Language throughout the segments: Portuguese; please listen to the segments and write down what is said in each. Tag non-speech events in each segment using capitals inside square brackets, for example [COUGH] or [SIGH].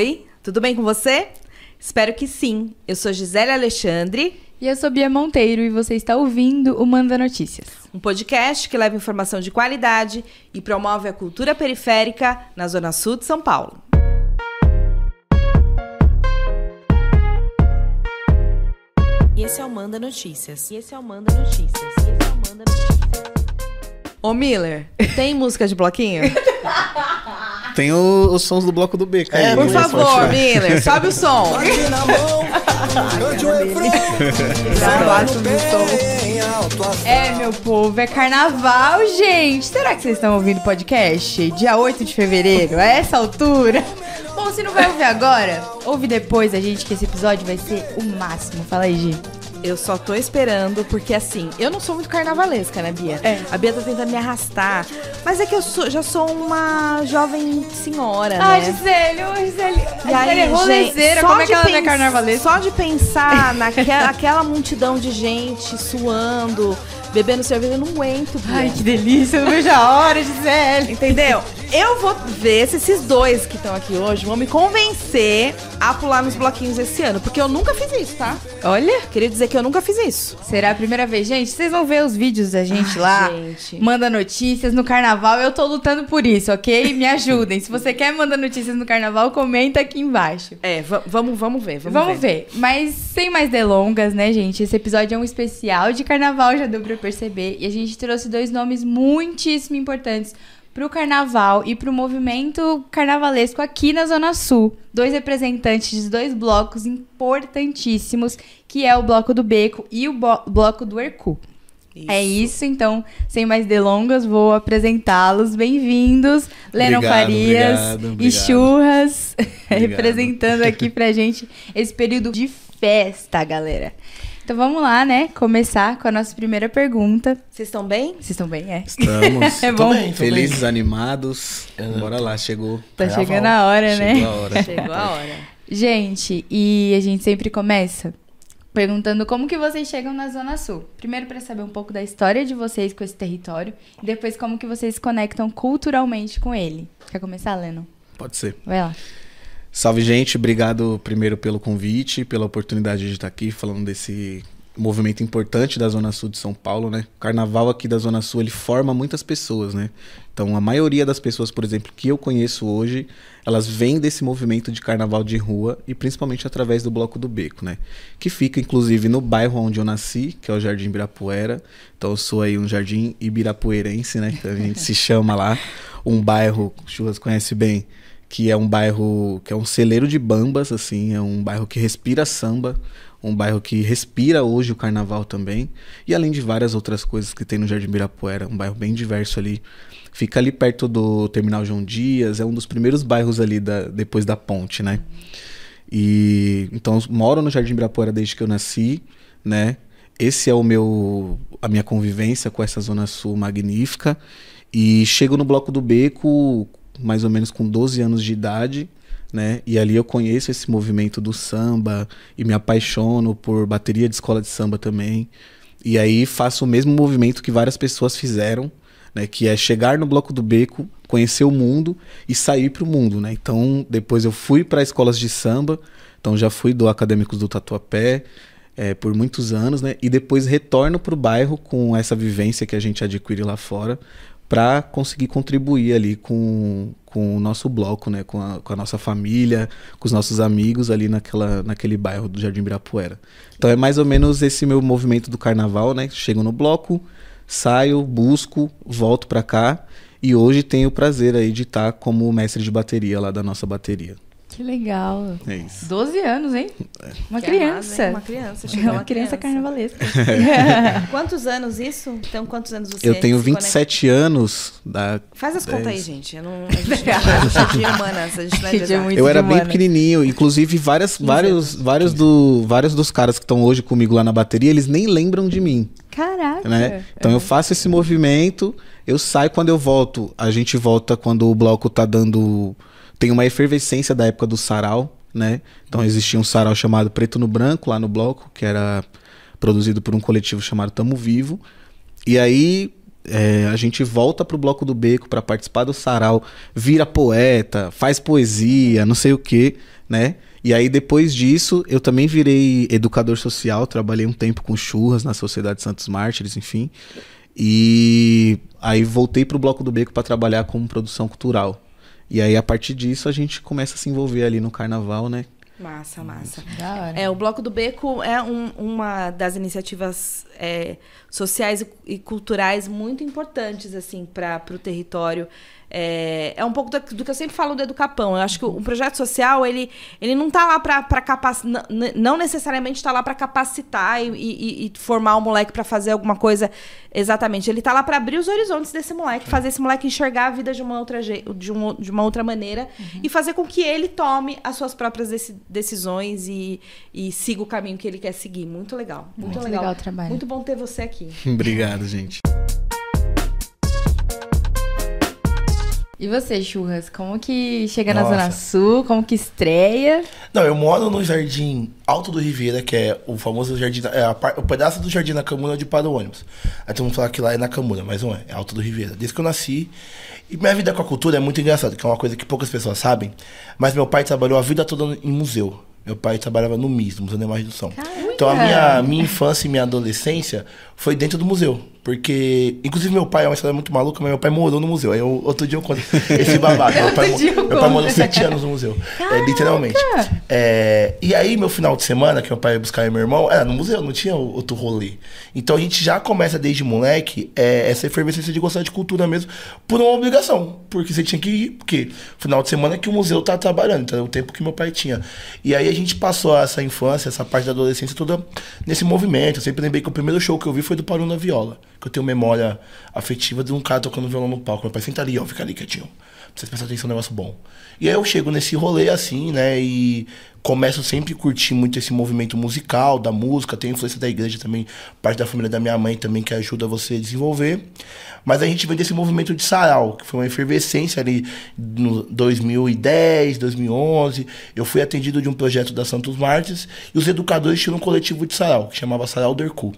Oi, tudo bem com você? Espero que sim. Eu sou Gisele Alexandre. E eu sou Bia Monteiro e você está ouvindo o Manda Notícias. Um podcast que leva informação de qualidade e promove a cultura periférica na Zona Sul de São Paulo. E esse é o Manda Notícias. E esse é o Manda Notícias. E esse é o Manda Notícias. Ô Miller, [LAUGHS] tem música de bloquinho? [LAUGHS] Tem o- os sons do bloco do B, cara. É, Por Não, favor, Miller, sobe o som. [LAUGHS] É, meu povo, é carnaval, gente. Será que vocês estão ouvindo podcast? Dia 8 de fevereiro, a essa altura? Bom, se não vai ouvir agora, ouve depois a gente que esse episódio vai ser o máximo. Fala aí, Gi. Eu só tô esperando, porque assim, eu não sou muito carnavalesca, né, Bia? É. A Bia tá tentando me arrastar. Mas é que eu sou- já sou uma jovem senhora, Ai, né? Gisele, ô Gisele. E A aí, Gisele é rolezeira, gente, como é que ela não é carnavalesca? Só de pensar [LAUGHS] naquela aquela multidão de gente suando, bebendo cerveja, eu não aguento. Ai, que delícia, eu não vejo a hora, Gisele. Entendeu? Eu vou ver se esses dois que estão aqui hoje vão me convencer a pular nos bloquinhos esse ano. Porque eu nunca fiz isso, tá? Olha, Queria dizer que eu nunca fiz isso. será a primeira vez. Gente, vocês vão ver os vídeos da gente Ai, lá. gente. Manda notícias no carnaval. Eu tô lutando por isso, ok? Me ajudem. Se você quer mandar notícias no carnaval, comenta aqui embaixo. É, va- vamos, vamos ver, vamos, Vamos, ver. Mas sem mais delongas, né, gente? Esse episódio é um especial de carnaval, já deu pra perceber. E a gente trouxe dois nomes muitíssimo importantes pro carnaval e pro movimento carnavalesco aqui na Zona Sul. Dois representantes de dois blocos importantíssimos, que é o Bloco do Beco e o Bloco do Hercu. É isso, então, sem mais delongas, vou apresentá-los. Bem-vindos, Lennon Farias obrigado, e obrigado. Churras, Obrigado. [LAUGHS] representando aqui pra gente esse período de festa, galera. Então vamos lá, né? Começar com a nossa primeira pergunta. Vocês estão bem? Vocês estão bem? É. Estamos [LAUGHS] É bom. bem, felizes, animados. Bora lá, chegou. Tá Carnaval. chegando a hora, Chegou né? a hora. Chegou a hora. Gente, e a gente sempre começa perguntando como que vocês chegam na Zona Sul. Primeiro para saber um pouco da história de vocês com esse território e depois como que vocês se conectam culturalmente com ele. Quer começar, Leno? Pode ser. Vai lá. Salve, gente. Obrigado primeiro pelo convite, pela oportunidade de estar aqui falando desse movimento importante da Zona Sul de São Paulo, né? O carnaval aqui da Zona Sul, ele forma muitas pessoas, né? Então, a maioria das pessoas, por exemplo, que eu conheço hoje, elas vêm desse movimento de carnaval de rua e principalmente através do Bloco do Beco, né? Que fica, inclusive, no bairro onde eu nasci, que é o Jardim Ibirapuera. Então, eu sou aí um jardim ibirapuerense, né? Que a gente se chama lá. Um bairro, o Churras conhece bem, que é um bairro que é um celeiro de bambas, assim, é um bairro que respira samba, um bairro que respira hoje o carnaval também, e além de várias outras coisas que tem no Jardim Ibirapuera, um bairro bem diverso ali. Fica ali perto do Terminal João Dias, é um dos primeiros bairros ali da, depois da ponte, né? E então moro no Jardim Ibirapuera desde que eu nasci, né? Esse é o meu a minha convivência com essa zona sul magnífica e chego no bloco do Beco mais ou menos com 12 anos de idade, né? E ali eu conheço esse movimento do samba e me apaixono por bateria de escola de samba também. E aí faço o mesmo movimento que várias pessoas fizeram, né? Que é chegar no bloco do Beco, conhecer o mundo e sair para o mundo, né? Então depois eu fui para escolas de samba, então já fui do Acadêmicos do Tatuapé é, por muitos anos, né? E depois retorno para o bairro com essa vivência que a gente adquire lá fora para conseguir contribuir ali com, com o nosso bloco, né? Com a, com a nossa família, com os nossos amigos ali naquela, naquele bairro do Jardim Ibirapuera. Então é mais ou menos esse meu movimento do carnaval, né? Chego no bloco, saio, busco, volto para cá e hoje tenho o prazer aí de estar como mestre de bateria lá da nossa bateria. Que legal. É isso. 12 anos, hein? Uma Que criança. arrasa, hein? Uma criança. É uma criança carnavalesca. [LAUGHS] Quantos anos isso? Então, quantos anos você Eu tenho se conecta? 27 anos da Faz as contas aí, gente. Eu não, a gente não a gente é de humanas, a gente não é de Gente, é muito Eu era bem pequenininho, inclusive várias, vários, vários, do, vários dos caras que estão hoje comigo lá na bateria, eles nem lembram de mim, Caraca. né? Então eu faço esse movimento, eu saio quando eu volto. A gente volta quando o bloco tá dando tem uma efervescência da época do sarau, né? Então existia um sarau chamado Preto no Branco lá no bloco, que era produzido por um coletivo chamado Tamo Vivo. E aí é, a gente volta pro Bloco do Beco para participar do sarau, vira poeta, faz poesia, não sei o que, né? E aí depois disso, eu também virei educador social, trabalhei um tempo com churras na Sociedade Santos Mártires, enfim. E aí voltei pro Bloco do Beco para trabalhar com produção cultural. E aí a partir disso a gente começa a se envolver ali no carnaval, né? Massa, massa. Da hora. É, o Bloco do Beco é um- uma das iniciativas é, sociais e, e culturais muito importantes assim para o território. É, é um pouco do, do que eu sempre falo do Educapão. Eu acho que o, o projeto social ele, ele não está lá para capacitar, não necessariamente está lá para capacitar e, e- e formar o moleque para fazer alguma coisa exatamente. Ele está lá para abrir os horizontes desse moleque, fazer esse moleque enxergar a vida de uma outra, de um- de uma outra maneira e fazer com que ele tome as suas próprias deci- decisões e, e siga o caminho que ele quer seguir. Muito legal. Muito, Muito legal. legal o trabalho. Muito bom ter você aqui. [LAUGHS] Obrigado, gente. E você, Churras, como que chega na Nossa. Zona Sul? Como que estreia? Não, eu moro no Jardim Alto do Ribeira, que é o famoso jardim. É a o pedaço do jardim Nakamura onde para o ônibus. Aí todo mundo fala que lá é Nakamura, mas não é, é Alto do Ribeira. Desde que eu nasci. E minha vida com a cultura é muito engraçada, que é uma coisa que poucas pessoas sabem. Mas meu pai trabalhou a vida toda em museu. Meu pai trabalhava no MIS, no Museu da Imagem do Som. Então a minha, minha infância e minha adolescência foi dentro do museu. Porque, inclusive, meu pai é uma história muito maluca, mas meu pai morou no museu. Aí eu, outro dia eu conto esse babado. [LAUGHS] meu pai, meu pai morou sete anos no museu. É, literalmente. É, e aí, meu final de semana, que meu pai ia buscar eu meu irmão, era no museu, não tinha outro rolê. Então a gente já começa desde moleque é, essa efervescência de gostar de cultura mesmo, por uma obrigação. Porque você tinha que ir, porque final de semana é que o museu tá trabalhando, então é o tempo que meu pai tinha. E aí a gente passou essa infância, essa parte da adolescência toda nesse movimento. Eu sempre lembrei que o primeiro show que eu vi foi do Parou na Viola. Que eu tenho memória afetiva de um cara tocando violão no palco. Meu pai senta ali, ó, fica ali quietinho. Pra vocês prestarem atenção no negócio bom. E aí eu chego nesse rolê assim, né? E começo sempre a curtir muito esse movimento musical, da música, tem influência da igreja também, parte da família da minha mãe também que ajuda você a desenvolver. Mas a gente vem desse movimento de sarau, que foi uma efervescência ali no 2010, 2011. Eu fui atendido de um projeto da Santos Martins e os educadores tinham um coletivo de sarau, que chamava Sarau Dercu.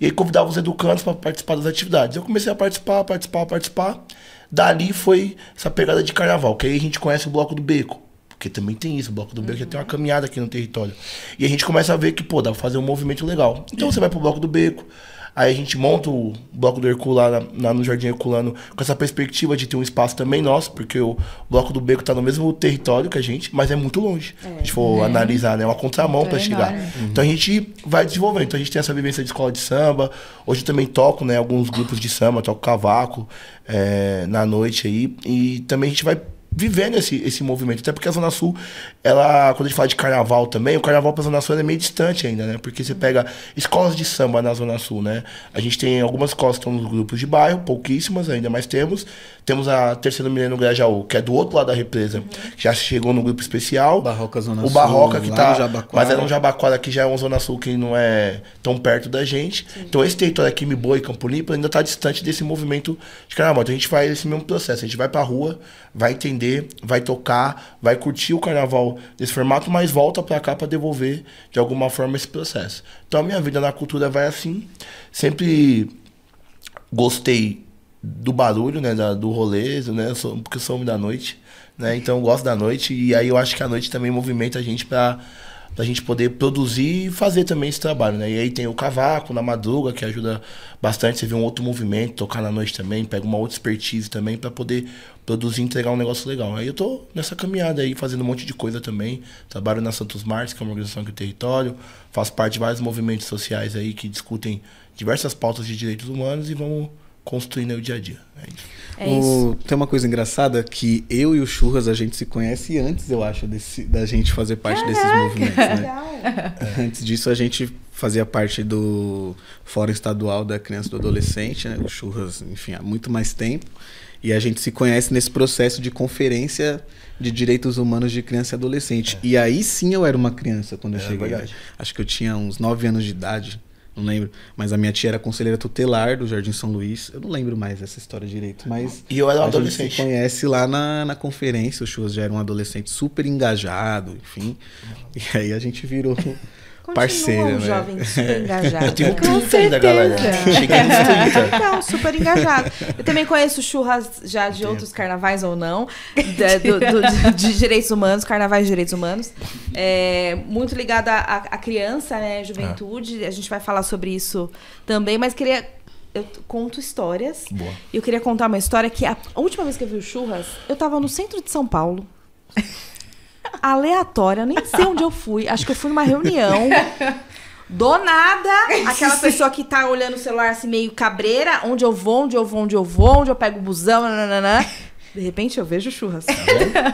E aí convidava os educandos para participar das atividades. Eu comecei a participar, participar, participar. Dali foi essa pegada de carnaval, que aí a gente conhece o Bloco do Beco. Porque também tem isso, o Bloco do Beco já tem uma caminhada aqui no território. E a gente começa a ver que, pô, dá pra fazer um movimento legal. Então você vai pro Bloco do Beco, aí a gente monta o Bloco do Herculano lá, na- no Jardim Herculano com essa perspectiva de ter um espaço também nosso, porque o Bloco do Beco tá no mesmo território que a gente, mas é muito longe. Se a gente for analisar, né? É uma contramão para chegar. enorme. Então a gente vai desenvolvendo. Então a gente tem essa vivência de escola de samba. Hoje eu também toco, né, alguns grupos de samba, toco cavaco é, na noite aí. E também a gente vai vivendo esse, esse movimento. Até porque a Zona Sul, ela, quando a gente fala de carnaval também, o carnaval pra Zona Sul é meio distante ainda, né? Porque você pega escolas de samba na Zona Sul, né? A gente tem algumas escolas que estão nos grupos de bairro, pouquíssimas ainda, mas temos. Temos a Terceiro Milênio Grajaú, que é do outro lado da represa, que já chegou no grupo especial. Barroca Zona o Sul, Barroca que lá tá. Mas era um Jabaquara que já é uma zona sul que não é tão perto da gente. Então esse território aqui, Miboa e Campo Limpo, ainda tá distante desse movimento de carnaval. Então a gente faz esse mesmo processo. A gente vai pra rua, vai entender, vai tocar, vai curtir o carnaval desse formato, mas volta pra cá pra devolver de alguma forma esse processo. Então a minha vida na cultura vai assim. Sempre gostei do barulho, né, da- do rolê, né, sou, porque eu sou homem da noite, né, então eu gosto da noite e aí eu acho que a noite também movimenta a gente pra, pra gente poder produzir e fazer também esse trabalho, né, e aí tem o cavaco na madruga que ajuda bastante, você vê um outro movimento, tocar na noite também, pega uma outra expertise também pra poder produzir e entregar um negócio legal. Aí eu tô nessa caminhada aí, fazendo um monte de coisa também, trabalho na Santos Martins, que é uma organização aqui do território, faço parte de vários movimentos sociais aí que discutem diversas pautas de direitos humanos e vamos construindo aí o dia a dia. É isso. É isso. O- tem uma coisa engraçada que eu e o Churras a gente se conhece antes, eu acho, desse- da gente fazer parte desses movimentos, né? Legal. Antes disso a gente fazia parte do Fórum Estadual da Criança e do Adolescente, né? O Churras, enfim, há muito mais tempo. E a gente se conhece nesse processo de conferência de direitos humanos de criança e adolescente. E aí sim eu era uma criança quando eu É cheguei. verdade. Acho que eu tinha uns 9 anos de idade, não lembro. Mas a minha tia era conselheira tutelar do Jardim São Luís. Eu não lembro mais essa história direito, mas E eu era um a gente adolescente. se conhece lá na, na conferência. O Churras já era um adolescente super engajado, enfim. E aí a gente virou Continua parceira, um né? jovem [LAUGHS] super engajado. Eu tenho né? 30 ainda, galera. Cheguei nos 30. Então, [LAUGHS] super engajado. Eu também conheço churras já de outros carnavais ou não, da- do- do- de, de direitos humanos, carnavais de direitos humanos. É, muito ligada à, criança, né, juventude. A gente vai falar sobre isso também, mas queria. Eu conto histórias. Boa. E eu queria contar uma história que a última vez que eu vi o churras, eu tava no centro de São Paulo. Aleatória, nem sei onde eu fui. Acho que eu fui numa reunião. Do nada, aquela pessoa que tá olhando o celular assim, meio cabreira, onde eu vou, onde eu vou, onde eu vou, onde eu pego o busão, nananã. De repente eu vejo churras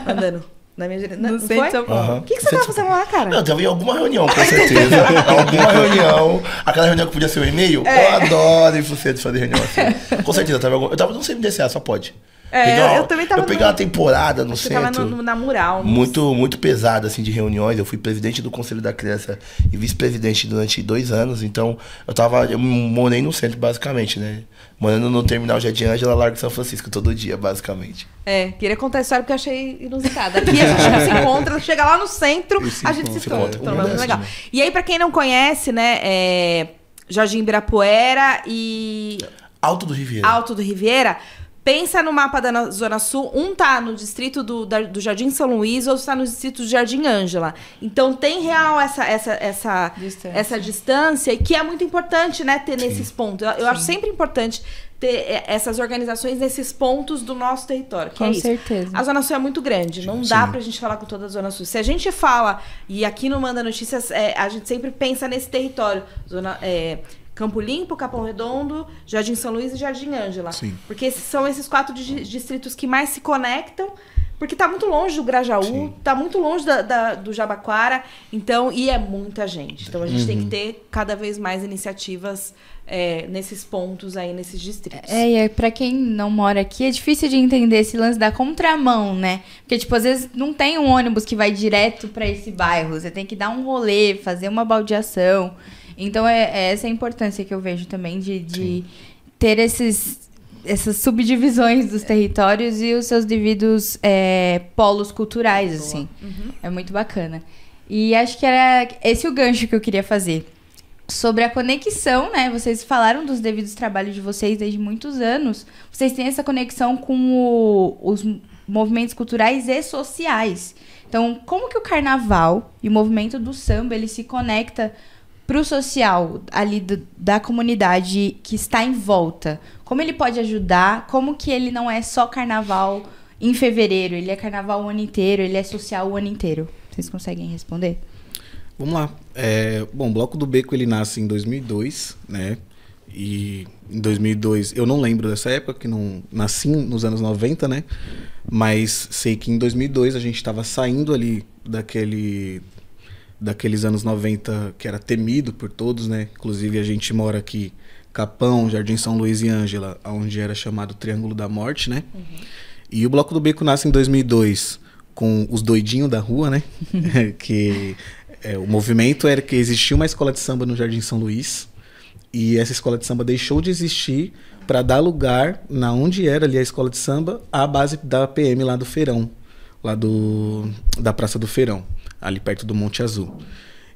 andando na minha direção. No Não centro foi? de. Aham. O que, que você tava fazendo lá, cara? Não, eu tava em alguma reunião, com certeza. [LAUGHS] alguma reunião. Aquela reunião que podia ser um e-mail. É. Eu adoro você fazer reunião assim. Com certeza, eu tava, em algum- eu tava no CMDCA, só pode. É, Peguei uma- eu também tava Eu peguei no- uma temporada no Você tava centro. no, na mural. Muito, muito pesada, assim, de reuniões. Eu fui presidente do Conselho da Criança e vice-presidente durante dois anos. Então, eu tava... Eu morei no centro, basicamente, né? Morando no Terminal Jardim Ângela, Largo São Francisco, todo dia, basicamente. É, queria contar a história porque eu achei inusitada. Aqui a gente não se encontra, chega lá no centro, se a gente se encontra. encontra. Se Então, é legal. Né? E aí, pra quem não conhece, né, é Jardim Ibirapuera e Alto do Riviera. Alto do Riviera, pensa no mapa da na- Zona Sul, um tá no distrito do, da- do Jardim São Luís, outro tá no distrito do Jardim Ângela. Então tem real essa, essa, essa, Distância. essa distância, e que é muito importante, né, ter nesses pontos. Eu, eu acho sempre importante ter é, essas organizações nesses pontos do nosso território. Que Com é isso. certeza. A Zona Sul é muito grande, não dá pra gente falar com toda a Zona Sul. Se a gente fala, e aqui no Manda Notícias, é, a gente sempre pensa nesse território. Zona, é, Campo Limpo, Capão Redondo, Jardim São Luís e Jardim Ângela. Sim. Porque esses são esses quatro di- distritos que mais se conectam, porque tá muito longe do Grajaú, Sim. tá muito longe da, da- do Jabaquara, então, e é muita gente. Então a gente tem que ter cada vez mais iniciativas é, nesses pontos aí, nesses distritos. É, e é, pra quem não mora aqui, é difícil de entender esse lance da contramão, né? Porque, tipo, às vezes não tem um ônibus que vai direto pra esse bairro. Você tem que dar um rolê, fazer uma baldeação. Então, é, é essa a importância que eu vejo também de, de ter esses, essas subdivisões dos territórios e os seus devidos é, polos culturais, assim. É muito bacana. E acho que era esse o gancho que eu queria fazer sobre a conexão, né? Vocês falaram dos devidos trabalhos de vocês desde muitos anos. Vocês têm essa conexão com o- os movimentos culturais e sociais. Então, como que o carnaval e o movimento do samba ele se conecta pro social ali do- da comunidade que está em volta? Como ele pode ajudar? Como que ele não é só carnaval em fevereiro? Ele é carnaval o ano inteiro? Ele é social o ano inteiro? Vocês conseguem responder? Vamos lá. É, bom, o Bloco do Beco ele nasce em 2002, né? E em 2002, eu não lembro dessa época, que não nasci nos anos 90, né? Mas sei que em 2002 a gente estava saindo ali daquele daqueles anos 90 que era temido por todos, né? Inclusive a gente mora aqui Capão, Jardim São Luís e Ângela, onde era chamado Triângulo da Morte, né? E o Bloco do Beco nasce em 2002 com os doidinhos da rua, né? [LAUGHS] que é, o movimento era que existia uma escola de samba no Jardim São Luís e essa escola de samba deixou de existir para dar lugar na onde era ali a escola de samba à base da PM lá do Feirão, lá do da Praça do Feirão, ali perto do Monte Azul.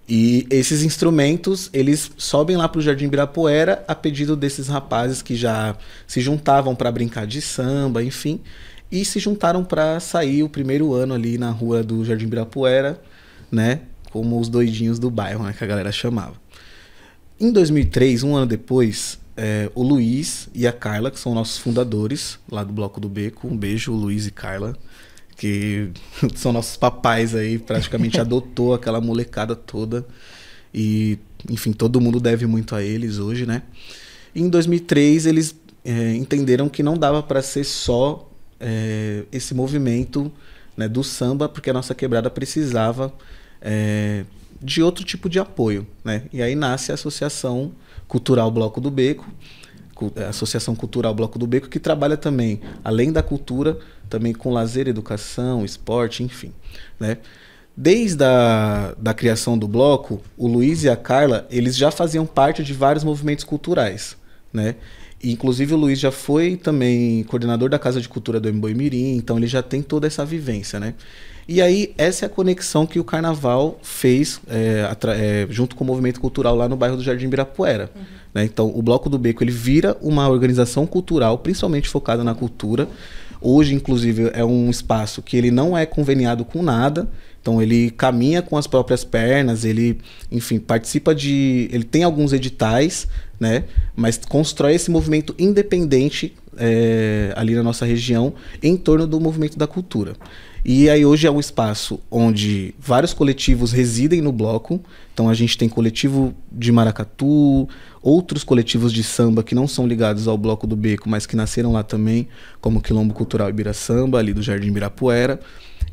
E esses instrumentos, eles sobem lá para o Jardim Ibirapuera a pedido desses rapazes que já se juntavam para brincar de samba, enfim, e se juntaram para sair o primeiro ano ali na rua do Jardim Ibirapuera, né, como os doidinhos do bairro, né, que a galera chamava. Em 2003, um ano depois, é, o Luiz e a Carla, que são nossos fundadores lá do Bloco do Beco, um beijo, Luiz e Carla, que [LAUGHS] são nossos papais aí, praticamente [LAUGHS] adotou aquela molecada toda. E, enfim, todo mundo deve muito a eles hoje, né? E em 2003, eles é, entenderam que não dava para ser só é, esse movimento né, do samba, porque a nossa quebrada precisava é, de outro tipo de apoio, né? E aí nasce a Associação Cultural Bloco do Beco, a Associação Cultural Bloco do Beco, que trabalha também, além da cultura, também com lazer, educação, esporte, enfim, né? Desde a da criação do bloco, o Luiz e a Carla, eles já faziam parte de vários movimentos culturais, né? E, inclusive o Luiz já foi também coordenador da Casa de Cultura do Emboi Mirim, então ele já tem toda essa vivência, né? E aí, essa é a conexão que o carnaval fez é, é, junto com o movimento cultural lá no bairro do Jardim Ibirapuera. né? Então, o Bloco do Beco ele vira uma organização cultural, principalmente focada na cultura. Hoje, inclusive, é um espaço que ele não é conveniado com nada. Então ele caminha com as próprias pernas, ele, enfim, participa de. Ele tem alguns editais, né? Mas constrói esse movimento independente é, ali na nossa região em torno do movimento da cultura. E aí hoje é um espaço onde vários coletivos residem no bloco. Então a gente tem coletivo de maracatu, outros coletivos de samba que não são ligados ao bloco do Beco, mas que nasceram lá também, como Quilombo Cultural Ibiraçamba, ali do Jardim Ibirapuera.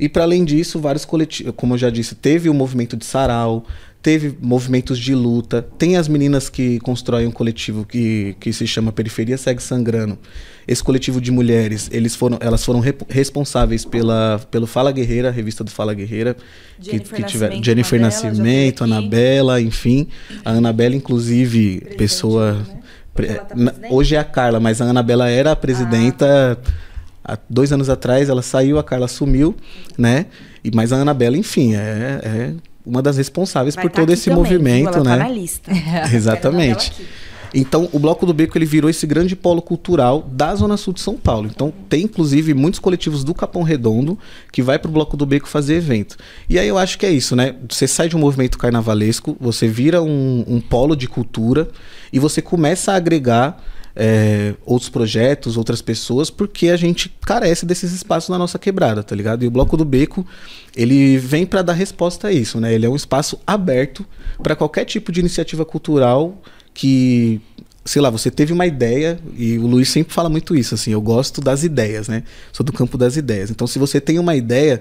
E para além disso, vários coletivos, como eu já disse, teve o movimento de sarau, teve movimentos de luta, tem as meninas que constroem um coletivo que, que se chama Periferia Segue Sangrando. Esse coletivo de mulheres, eles foram, elas foram responsáveis pela, pelo Fala Guerreira, a revista do Fala Guerreira, que, Jennifer que tiver Nascimento, Jennifer Anabela, Nascimento. Anabela, enfim. A Anabela, inclusive, pessoa. pre- Ela tá na- presidente? hoje é a Carla, mas a Anabela era a presidenta. Há dois anos atrás ela saiu, a Carla sumiu, né? E, mas a Anabela, enfim, é, é uma das responsáveis Vai por tá todo esse também, movimento? Ela né? Tá na lista. [LAUGHS] Exatamente. Ela aqui. Então, o Bloco do Beco ele virou esse grande polo cultural da Zona Sul de São Paulo. Então, tem inclusive muitos coletivos do Capão Redondo que vai pro Bloco do Beco fazer evento. E aí eu acho que é isso, né? Você sai de um movimento carnavalesco, você vira um, um polo de cultura e você começa a agregar é, outros projetos, outras pessoas, porque a gente carece desses espaços na nossa quebrada, tá ligado? E o Bloco do Beco, ele vem para dar resposta a isso, né? Ele é um espaço aberto para qualquer tipo de iniciativa cultural que, sei lá, você teve uma ideia, e o Luiz sempre fala muito isso, assim, eu gosto das ideias, né? Sou do campo das ideias. Então, se você tem uma ideia,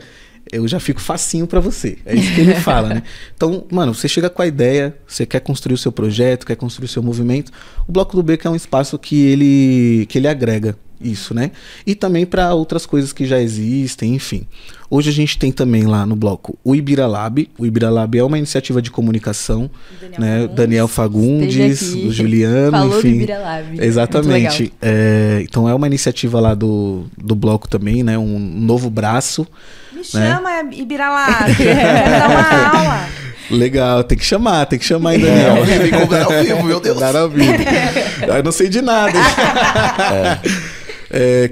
eu já fico facinho para você. É isso que ele [LAUGHS] fala, né? Então, mano, você chega com a ideia, você quer construir o seu projeto, quer construir o seu movimento. O Bloco do Beco é um espaço que ele, que ele agrega isso, né? E também para outras coisas que já existem, enfim. Hoje a gente tem também lá no bloco o Ibira Lab. O Ibira Lab é uma iniciativa de comunicação, Daniel né? Fagundes. Daniel Fagundes, o Juliano, Falou do enfim. Ibira Lab. Muito Exatamente. legal. É, então é uma iniciativa lá do, do bloco também, né? Um novo braço. Me chama, Ibiralá. [LAUGHS] Quero dar uma aula. Legal, tem que chamar, tem que chamar aí, É, Daniel. ao vivo, encontrar ao vivo, meu Deus. Dar ao vivo. [LAUGHS] Eu não sei de nada. É, [LAUGHS]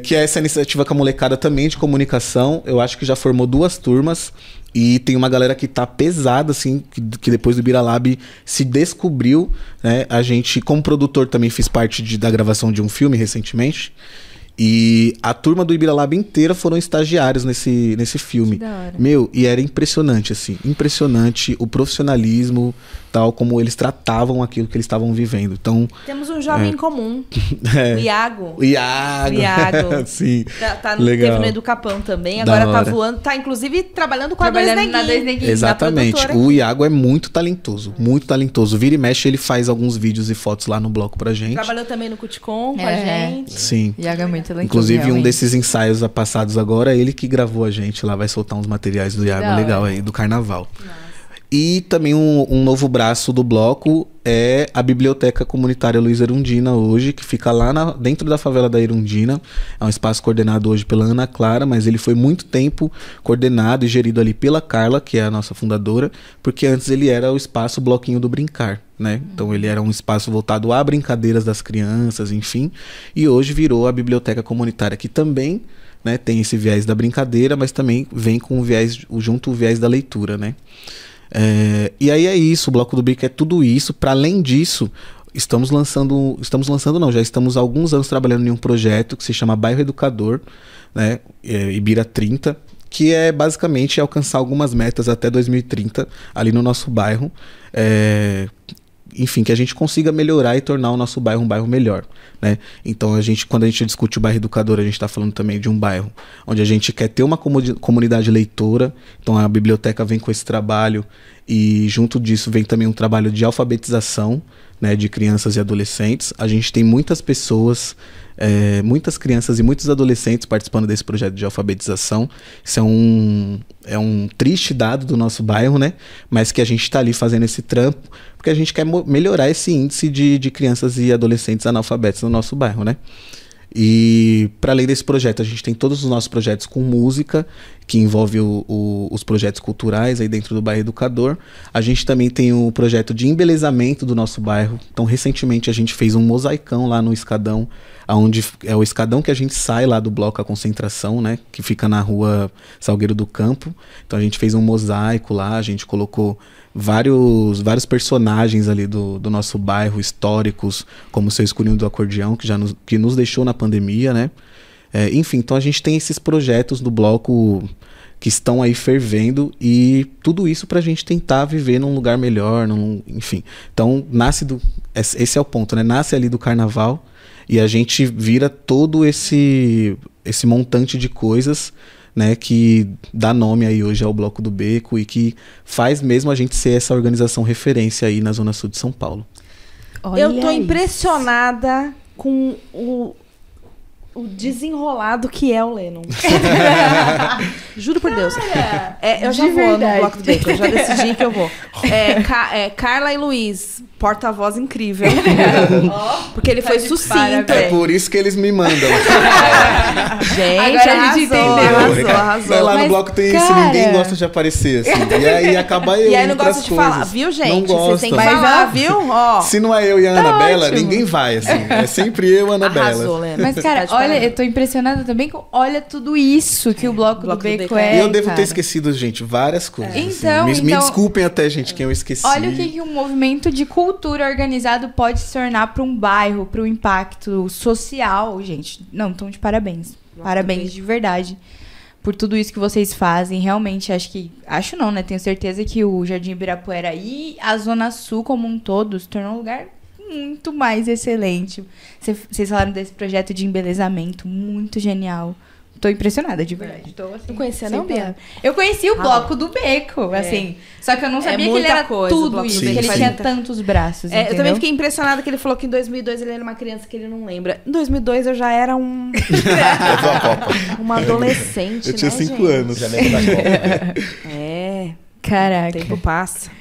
que é essa iniciativa com a molecada também de comunicação. Eu acho que já formou duas turmas. E tem uma galera que tá pesada, assim, que, que depois do Biralab se descobriu. Né? A gente, como produtor, também fiz parte de- da gravação de um filme recentemente. E a turma do Ibiralab inteira foram estagiários nesse, nesse filme. Meu, e era impressionante, assim. Impressionante o profissionalismo, tal, como eles tratavam aquilo que eles estavam vivendo. Então, Temos um jovem em comum. [LAUGHS] é. O Iago. O Iago. O Iago. [LAUGHS] Sim. Tá, tá no, Legal. teve no Educapão também. Da Agora tá voando. Tá, inclusive, trabalhando com a Dois Trabalhando na Neguinhos. Dois Neguinhos. Exatamente. produtora O. Iago é muito talentoso. Muito talentoso. Vira e mexe, ele faz alguns vídeos e fotos lá no bloco pra gente. Trabalhou também no Cuticom com a É. gente. Sim. Iago é muito talentoso, Inclusive, um realmente. desses ensaios passados agora, ele que gravou a gente lá, vai soltar uns materiais do Iago legal aí, do carnaval. E também um, um novo braço do bloco é a Biblioteca Comunitária Luiz Erundina hoje, que fica lá na- dentro da favela da Erundina. É um espaço coordenado hoje pela Ana Clara, mas ele foi muito tempo coordenado e gerido ali pela Carla, que é a nossa fundadora, porque antes ele era o espaço Bloquinho do Brincar, né? Então ele era um espaço voltado a brincadeiras das crianças, enfim. E hoje virou a Biblioteca Comunitária, que também né, tem esse viés da brincadeira, mas também vem com o viés, junto o viés da leitura, né? É, e aí é isso, o Bloco do Bico é tudo isso. Para além disso, estamos lançando, estamos lançando não, já estamos há alguns anos trabalhando em um projeto que se chama Bairro Educador, né, é, Ibira 30, que é basicamente alcançar algumas metas até 2030 ali no nosso bairro. É, enfim, que a gente consiga melhorar e tornar o nosso bairro um bairro melhor, né? Então a gente, quando a gente discute o bairro educador, a gente está falando também de um bairro onde a gente quer ter uma comunidade leitora. Então a biblioteca vem com esse trabalho e junto disso vem também um trabalho de alfabetização, né, de crianças e adolescentes. A gente tem muitas pessoas, é, muitas crianças e muitos adolescentes participando desse projeto de alfabetização. Isso é um, é um triste dado do nosso bairro, né? Mas que a gente está ali fazendo esse trampo porque a gente quer melhorar esse índice de, de crianças e adolescentes analfabetos no nosso bairro, né? E para além desse projeto, a gente tem todos os nossos projetos com música, que envolve o- o- os projetos culturais aí dentro do bairro Educador. A gente também tem o projeto de embelezamento do nosso bairro. Então, recentemente a gente fez um mosaicão lá no Escadão, aonde é o escadão que a gente sai lá do bloco a concentração, né, que fica na rua Salgueiro do Campo. Então a gente fez um mosaico lá, a gente colocou vários vários personagens ali do, do nosso bairro históricos, como o seu escurinho do acordeão, que já nos, que nos deixou na pandemia, né? É, enfim, então a gente tem esses projetos do bloco que estão aí fervendo e tudo isso pra gente tentar viver num lugar melhor, num, enfim. Então nasce do esse é o ponto, né? Nasce ali do carnaval e a gente vira todo esse esse montante de coisas, né, que dá nome aí hoje ao Bloco do Beco e que faz mesmo a gente ser essa organização referência aí na zona sul de São Paulo. Eu tô Olha isso. impressionada com o, o desenrolado que é o Lennon. [LAUGHS] Juro por Deus. É, eu já de vou verdade. no Bloco do Bacon, eu já decidi que eu vou. [LAUGHS] É, Ca- é, Carla e Luiz, porta-voz incrível. [LAUGHS] Porque ele foi Tá de sucinto. É por isso que eles me mandam. [LAUGHS] Gente, Agora a arrasou, gente entendeu. arrasou, arrasou. Mas lá no Mas, bloco tem isso, cara- ninguém gosta de aparecer, assim. E aí acaba eu E aí não gosta de falar, coisas. viu, gente? Não Vocês gosta. têm que Mas, falar, ó, viu? Ó, Se não é eu e a Anabela, ótimo. ninguém vai, assim. É sempre eu e a Anabela. arrasou. Mas, cara, Tá de olha, eu tô impressionada também com. Olha tudo isso que o Bloco, Bloco do do Beco É. E eu devo ter esquecido, gente, várias coisas. assim. Então, me, me então- desculpem até, gente, quem eu esqueci. Olha o que, que um movimento de cultura organizado pode se tornar para um bairro, para um impacto social, gente. Não, então de parabéns. Parabéns de verdade por tudo isso que vocês fazem. Realmente, acho que. Acho não, né? Tenho certeza que o Jardim Ibirapuera e a Zona Sul como um todo se tornou um lugar muito mais excelente. Cê- Vocês falaram desse projeto de embelezamento, muito genial. Tô impressionada, de verdade. Tô, assim, Não conhecia não, Bia? Eu conheci o Ah, bloco do Beco, assim. Só que eu não É sabia que ele era coisa, o tudo isso, Beco que ele tinha tantos braços, É, eu também fiquei impressionada que ele falou que em 2002 ele era uma criança que ele não lembra. Em 2002 eu já era um, [LAUGHS] uma adolescente, Eu tinha né, cinco gente? anos. Já lembro da Copa. É, o Caraca. tempo passa.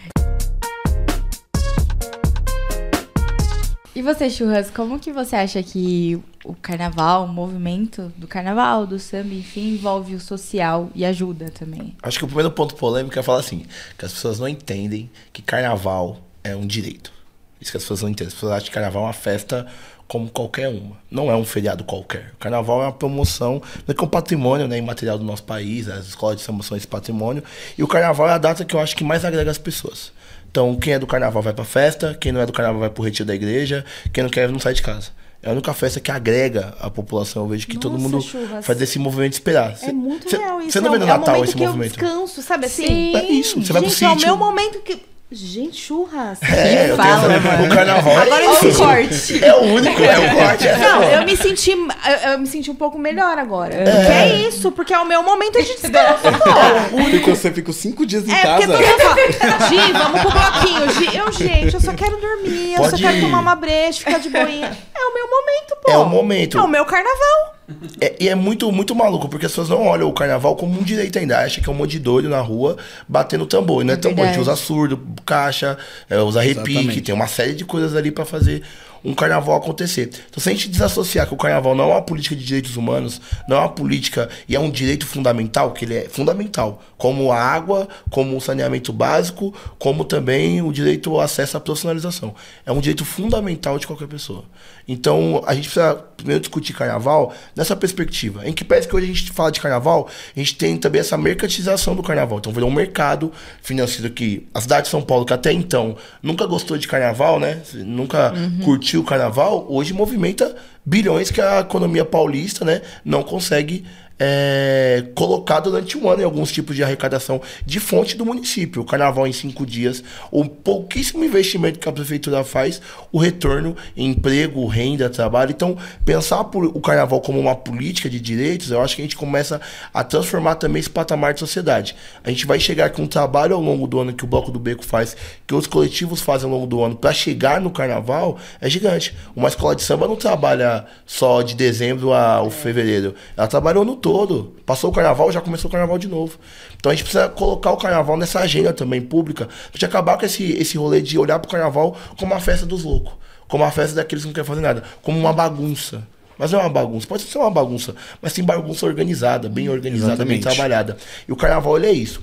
E você, Churras, como que você acha que o carnaval, o movimento do carnaval, do samba, enfim, envolve o social e ajuda também? Acho que o primeiro ponto polêmico é falar assim, que as pessoas não entendem que carnaval é um direito. Isso que as pessoas não entendem. As pessoas acham que carnaval é uma festa como qualquer uma. Não é um feriado qualquer. O carnaval é uma promoção, é que é um patrimônio né, imaterial do nosso país, as escolas de samba são esse patrimônio. E o carnaval é a data que eu acho que mais agrega as pessoas. Então, quem é do carnaval vai pra festa, quem não é do carnaval vai pro retiro da igreja, quem não quer não sai de casa. É a única festa que agrega a população. Eu vejo que todo Nossa, mundo churras. faz esse movimento de esperar. É Cê- muito cê- real isso. Você não é vê no é Natal momento esse que movimento? eu descanso, sabe assim? Sim. É isso, você vai pro Gente, é o sítio. meu momento que... Gente, churras. É, eu fala, tenho, mano. o carnaval Agora é eu isso. sou corte. É o único, é o corte. É Não, eu me senti. Eu, eu me senti um pouco melhor agora. Porque é isso, porque é o meu momento de descanso, pô. Porque você fica cinco dias em É, casa. porque todo mundo fala, Gi, vamos pro bloquinho. Gi, eu, gente, eu só quero dormir, eu Pode só quero ir. tomar uma breja, ficar de boinha. É o meu momento, pô. É o momento. É o meu carnaval. É- e é muito, muito maluco, porque as pessoas não olham o carnaval como um direito ainda. Acham que é um monte de doido na rua batendo tambor. E não é, É tambor, a gente verdade. usa surdo, caixa, é, usa repique, Exatamente. tem uma série de coisas ali pra fazer um carnaval acontecer. Então, se a gente desassociar que o carnaval não é uma política de direitos humanos, não é uma política e é um direito fundamental, que ele é fundamental, como a água, como o saneamento básico, como também o direito ao acesso à profissionalização. É um direito fundamental de qualquer pessoa. Então, a gente precisa primeiro discutir carnaval nessa perspectiva. Em que parece que hoje a gente fala de carnaval, a gente tem também essa mercantilização do carnaval. Então, virou um mercado financeiro que a cidade de São Paulo, que até então nunca gostou de carnaval, né? Nunca curtiu o carnaval, hoje movimenta bilhões que a economia paulista, né, não consegue é, colocar durante um ano em alguns tipos de arrecadação de fonte do município. O carnaval em cinco dias, o pouquíssimo investimento que a prefeitura faz, o retorno em emprego, renda, trabalho. Então, pensar por- o carnaval como uma política de direitos, eu acho que a gente começa a transformar também esse patamar de sociedade. A gente vai chegar com um trabalho ao longo do ano que o Bloco do Beco faz, que os coletivos fazem ao longo do ano, para chegar no carnaval, é gigante. Uma escola de samba não trabalha só de dezembro ao fevereiro. Ela trabalha o ano todo. Passou o carnaval, já começou o carnaval de novo. Então a gente precisa colocar o carnaval nessa agenda também pública, pra gente acabar com esse, esse rolê de olhar pro carnaval como uma festa dos loucos, como uma festa daqueles que não querem fazer nada, como uma bagunça. mas não é uma bagunça. Pode ser uma bagunça, mas tem bagunça organizada, bem organizada, bem Exatamente. trabalhada. E o carnaval, ele é isso.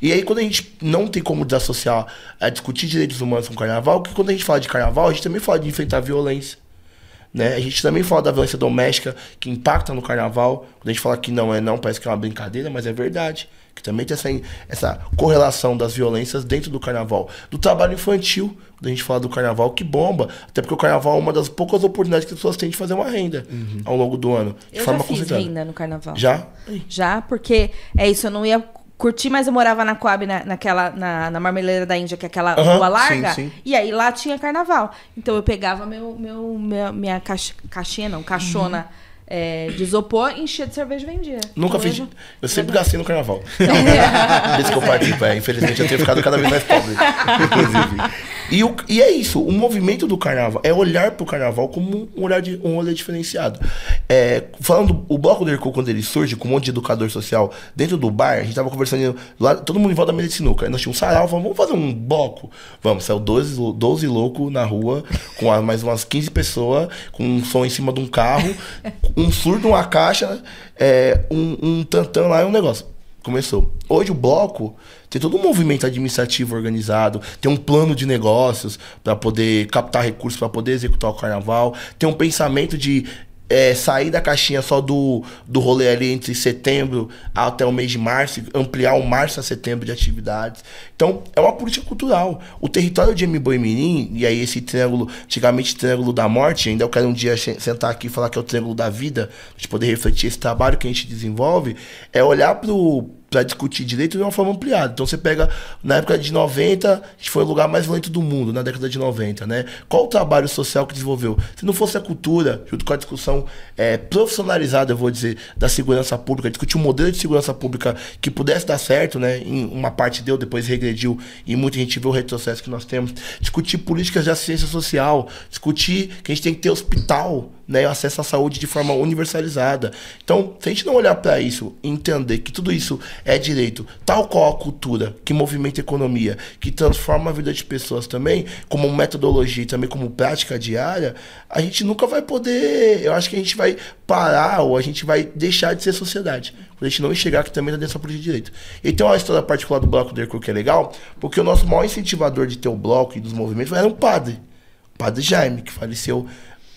E aí, quando a gente não tem como desassociar a discutir direitos humanos com o carnaval, que quando a gente fala de carnaval, a gente também fala de enfrentar violência. Né? A gente também fala da violência doméstica que impacta no carnaval. Quando a gente fala que não é não, parece que é uma brincadeira, mas é verdade. Que também tem essa, essa correlação das violências dentro do carnaval. Do trabalho infantil, quando a gente fala do carnaval, que bomba. Até porque o carnaval é uma das poucas oportunidades que as pessoas têm de fazer uma renda ao longo do ano. De Eu forma já fiz renda no carnaval. Já? Já, porque é isso, eu não ia curtir, mas eu morava na Coab, na, naquela, na, na Marmeleira da Índia, que é aquela rua larga. sim, sim. E aí lá tinha carnaval. Então eu pegava meu, meu, minha, minha caixa, caixinha, não, caixona é, de isopor, enchia de cerveja e vendia. Nunca Então, fiz. eu Eu sempre gastei no carnaval. [LAUGHS] Desde que eu participo. É, infelizmente eu tenho ficado cada vez mais pobre. Inclusive. E, o, e é isso. O movimento do carnaval é olhar pro carnaval como um olhar, de, um olhar diferenciado. É, falando, o bloco do Erco, quando ele surge, com um monte de educador social dentro do bar, a gente tava conversando lá, todo mundo em volta da mesa de sinuca. Aí nós tínhamos um sarau, vamos fazer um bloco. Vamos, saiu 12, lou- 12 loucos na rua, com mais umas 15 pessoas, com um som em cima de um carro, [LAUGHS] um surdo, uma caixa, é, um, um tantão lá e um negócio. Começou. Hoje o bloco tem todo um movimento administrativo organizado, tem um plano de negócios para poder captar recursos, para poder executar o carnaval, tem um pensamento de é, sair da caixinha só do, do rolê ali entre setembro até o mês de março, ampliar o março a setembro de atividades. Então, é uma política cultural. O território de Mboi Mirim, e aí esse triângulo, antigamente triângulo da morte, ainda eu quero um dia sentar aqui e falar que é o triângulo da vida, pra gente poder refletir esse trabalho que a gente desenvolve, é olhar pro para discutir direito de uma forma ampliada. Então você pega, na época de 90, a gente foi o lugar mais violento do mundo, na década de 90, né? Qual o trabalho social que desenvolveu? Se não fosse a cultura, junto com a discussão é, profissionalizada, eu vou dizer, da segurança pública, discutir um modelo de segurança pública que pudesse dar certo, né? Em uma parte deu, depois regrediu, e muita gente vê o retrocesso que nós temos. Discutir políticas de assistência social, discutir que a gente tem que ter hospital, né, acesso à saúde de forma universalizada. Então, se a gente não olhar para isso e entender que tudo isso é direito, tal qual a cultura, que movimenta a economia, que transforma a vida de pessoas também, como metodologia e também como prática diária, a gente nunca vai poder. Eu acho que a gente vai parar ou a gente vai deixar de ser sociedade. A gente não enxergar que também está dentro dessa política de direito. E tem uma história particular do Bloco do Hercule que é legal, porque o nosso maior incentivador de ter o bloco e dos movimentos era um padre. O padre Jaime, que faleceu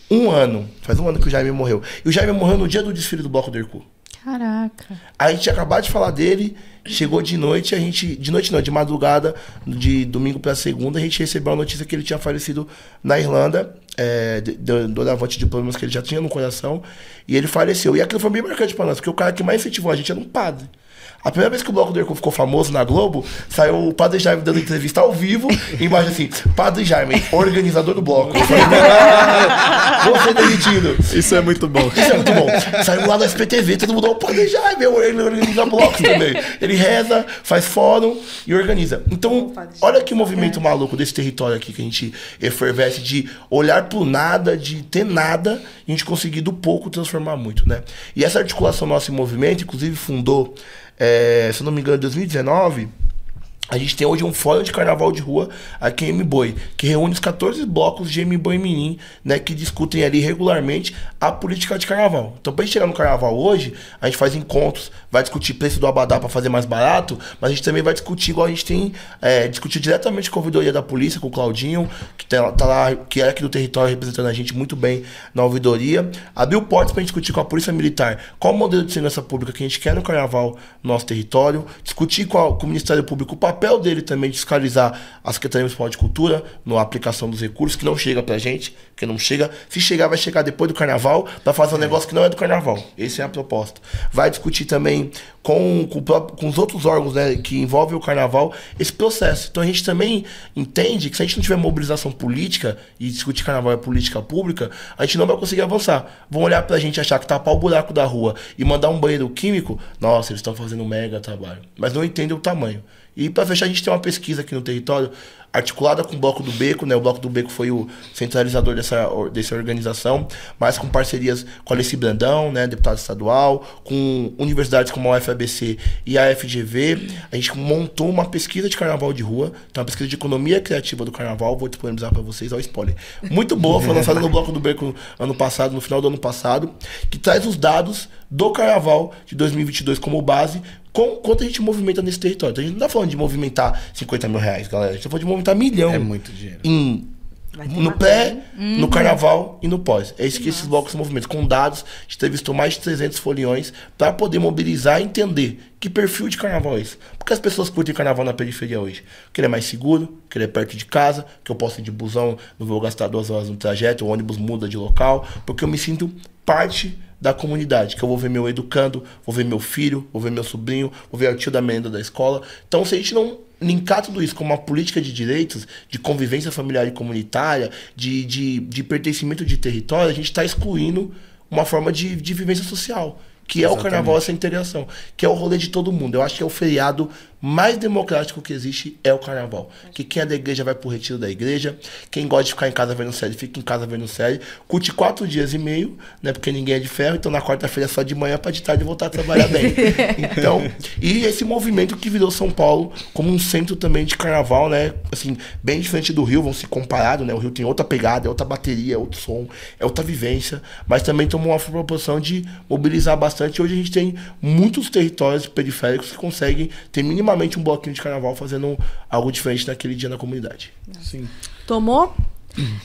um ano. Faz um ano que o Jaime morreu. E o Jaime morreu no dia do desfile do Bloco do Hercule. Caraca. A gente acabado de falar dele, chegou de noite, a gente. De noite não, de madrugada, de domingo pra segunda, a gente recebeu a notícia que ele tinha falecido na Irlanda, é, de- de- de problemas que ele já tinha no coração, e ele faleceu. E aquilo foi bem marcante pra nós, porque o cara que mais incentivou a gente era um padre. A primeira vez que o Bloco do Hercule ficou famoso na Globo, saiu o Padre Jaime dando entrevista ao vivo, [LAUGHS] embaixo assim, Padre Jaime, organizador do bloco. Eu falei, "Ah, Vou ser demitido. Isso é muito bom. Isso é muito bom. Saiu lá no SPTV, todo mundo, pô, já, meu, ele organiza blocos também. Ele reza, faz fórum e organiza. Então, olha que movimento maluco desse território aqui que a gente efervesce de olhar pro nada, de ter nada, e a gente conseguir do pouco transformar muito, né? E essa articulação nossa em movimento, inclusive fundou, é, se eu não me engano, em 2019. A gente tem hoje um fórum de carnaval de rua aqui em M-Boi, que reúne os 14 blocos de M-Boi Mirim, né, que discutem ali regularmente a política de carnaval. Então, pra gente chegar no carnaval hoje, a gente faz encontros, vai discutir preço do abadá para fazer mais barato, mas a gente também vai discutir, igual a gente tem é, discutir diretamente com a ouvidoria da polícia, com o Claudinho, que tá, tá lá, que é aqui do território representando a gente muito bem na ouvidoria. Abriu portas pra gente discutir com a Polícia Militar qual o modelo de segurança pública que a gente quer no carnaval no nosso território, discutir com, a- com o Ministério Público o papel dele também de fiscalizar a Secretaria Municipal de Cultura na aplicação dos recursos, que não chega pra gente, que não chega. Se chegar, vai chegar depois do carnaval pra fazer um negócio que não é do carnaval. Essa é a proposta. Vai discutir também com, com, com os outros órgãos né, que envolvem o carnaval esse processo. Então a gente também entende que se a gente não tiver mobilização política e discutir carnaval é política pública, a gente não vai conseguir avançar. Vão olhar pra gente achar que tapar o buraco da rua e mandar um banheiro químico, nossa, eles estão fazendo um mega trabalho. Mas não entendem o tamanho. E para fechar, a gente tem uma pesquisa aqui no território articulada com o Bloco do Beco, né? O Bloco do Beco foi o centralizador dessa, dessa organização, mas com parcerias com a Alessi Brandão, né? Deputado estadual, com universidades como a UFABC e a FGV. A gente montou uma pesquisa de carnaval de rua, então uma pesquisa de economia criativa do carnaval, vou disponibilizar para vocês, ó, spoiler. Muito boa, foi lançada no Bloco do Beco ano passado, no final do ano passado, que traz os dados do carnaval de 2022 como base, com quanto a gente movimenta nesse território. Então a gente não tá falando de movimentar 50 mil reais, galera. A gente tá falando de movimentar milhão É muito dinheiro. em no uma pré, no carnaval e no pós. É isso que esses blocos se movimentam. Com dados, a gente entrevistou mais de 300 foliões para poder mobilizar e entender que perfil de carnaval é esse. Porque as pessoas curtem carnaval na periferia hoje. Que ele é mais seguro, que ele é perto de casa, que eu posso ir de busão, não vou gastar duas horas no trajeto, o ônibus muda de local, porque eu me sinto parte da comunidade, que eu vou ver meu educando, vou ver meu filho, vou ver meu sobrinho, vou ver o tio da merenda da escola. Então, se a gente não linkar tudo isso com uma política de direitos, de convivência familiar e comunitária, de, de, de pertencimento de território, a gente está excluindo uma forma de, de vivência social. Que é o Exatamente. carnaval, essa integração. Que é o rolê de todo mundo. Eu acho que é o feriado mais democrático que existe é o carnaval. Que quem é da igreja vai pro retiro da igreja. Quem gosta de ficar em casa vendo série, fica em casa vendo série. Curte quatro dias e meio, né? Porque ninguém é de ferro. Então na quarta-feira é só de manhã pra de tarde voltar a trabalhar bem. [LAUGHS] Então, e esse movimento que virou São Paulo como um centro também de carnaval, né? Assim, bem diferente do Rio, vão se comparado, né? O Rio tem outra pegada, é outra bateria, é outro som, é outra vivência. Mas também tomou uma proporção de mobilizar bastante. Hoje a gente tem muitos territórios periféricos que conseguem ter minimamente um bloquinho de carnaval fazendo algo diferente naquele dia na comunidade. Sim. Tomou?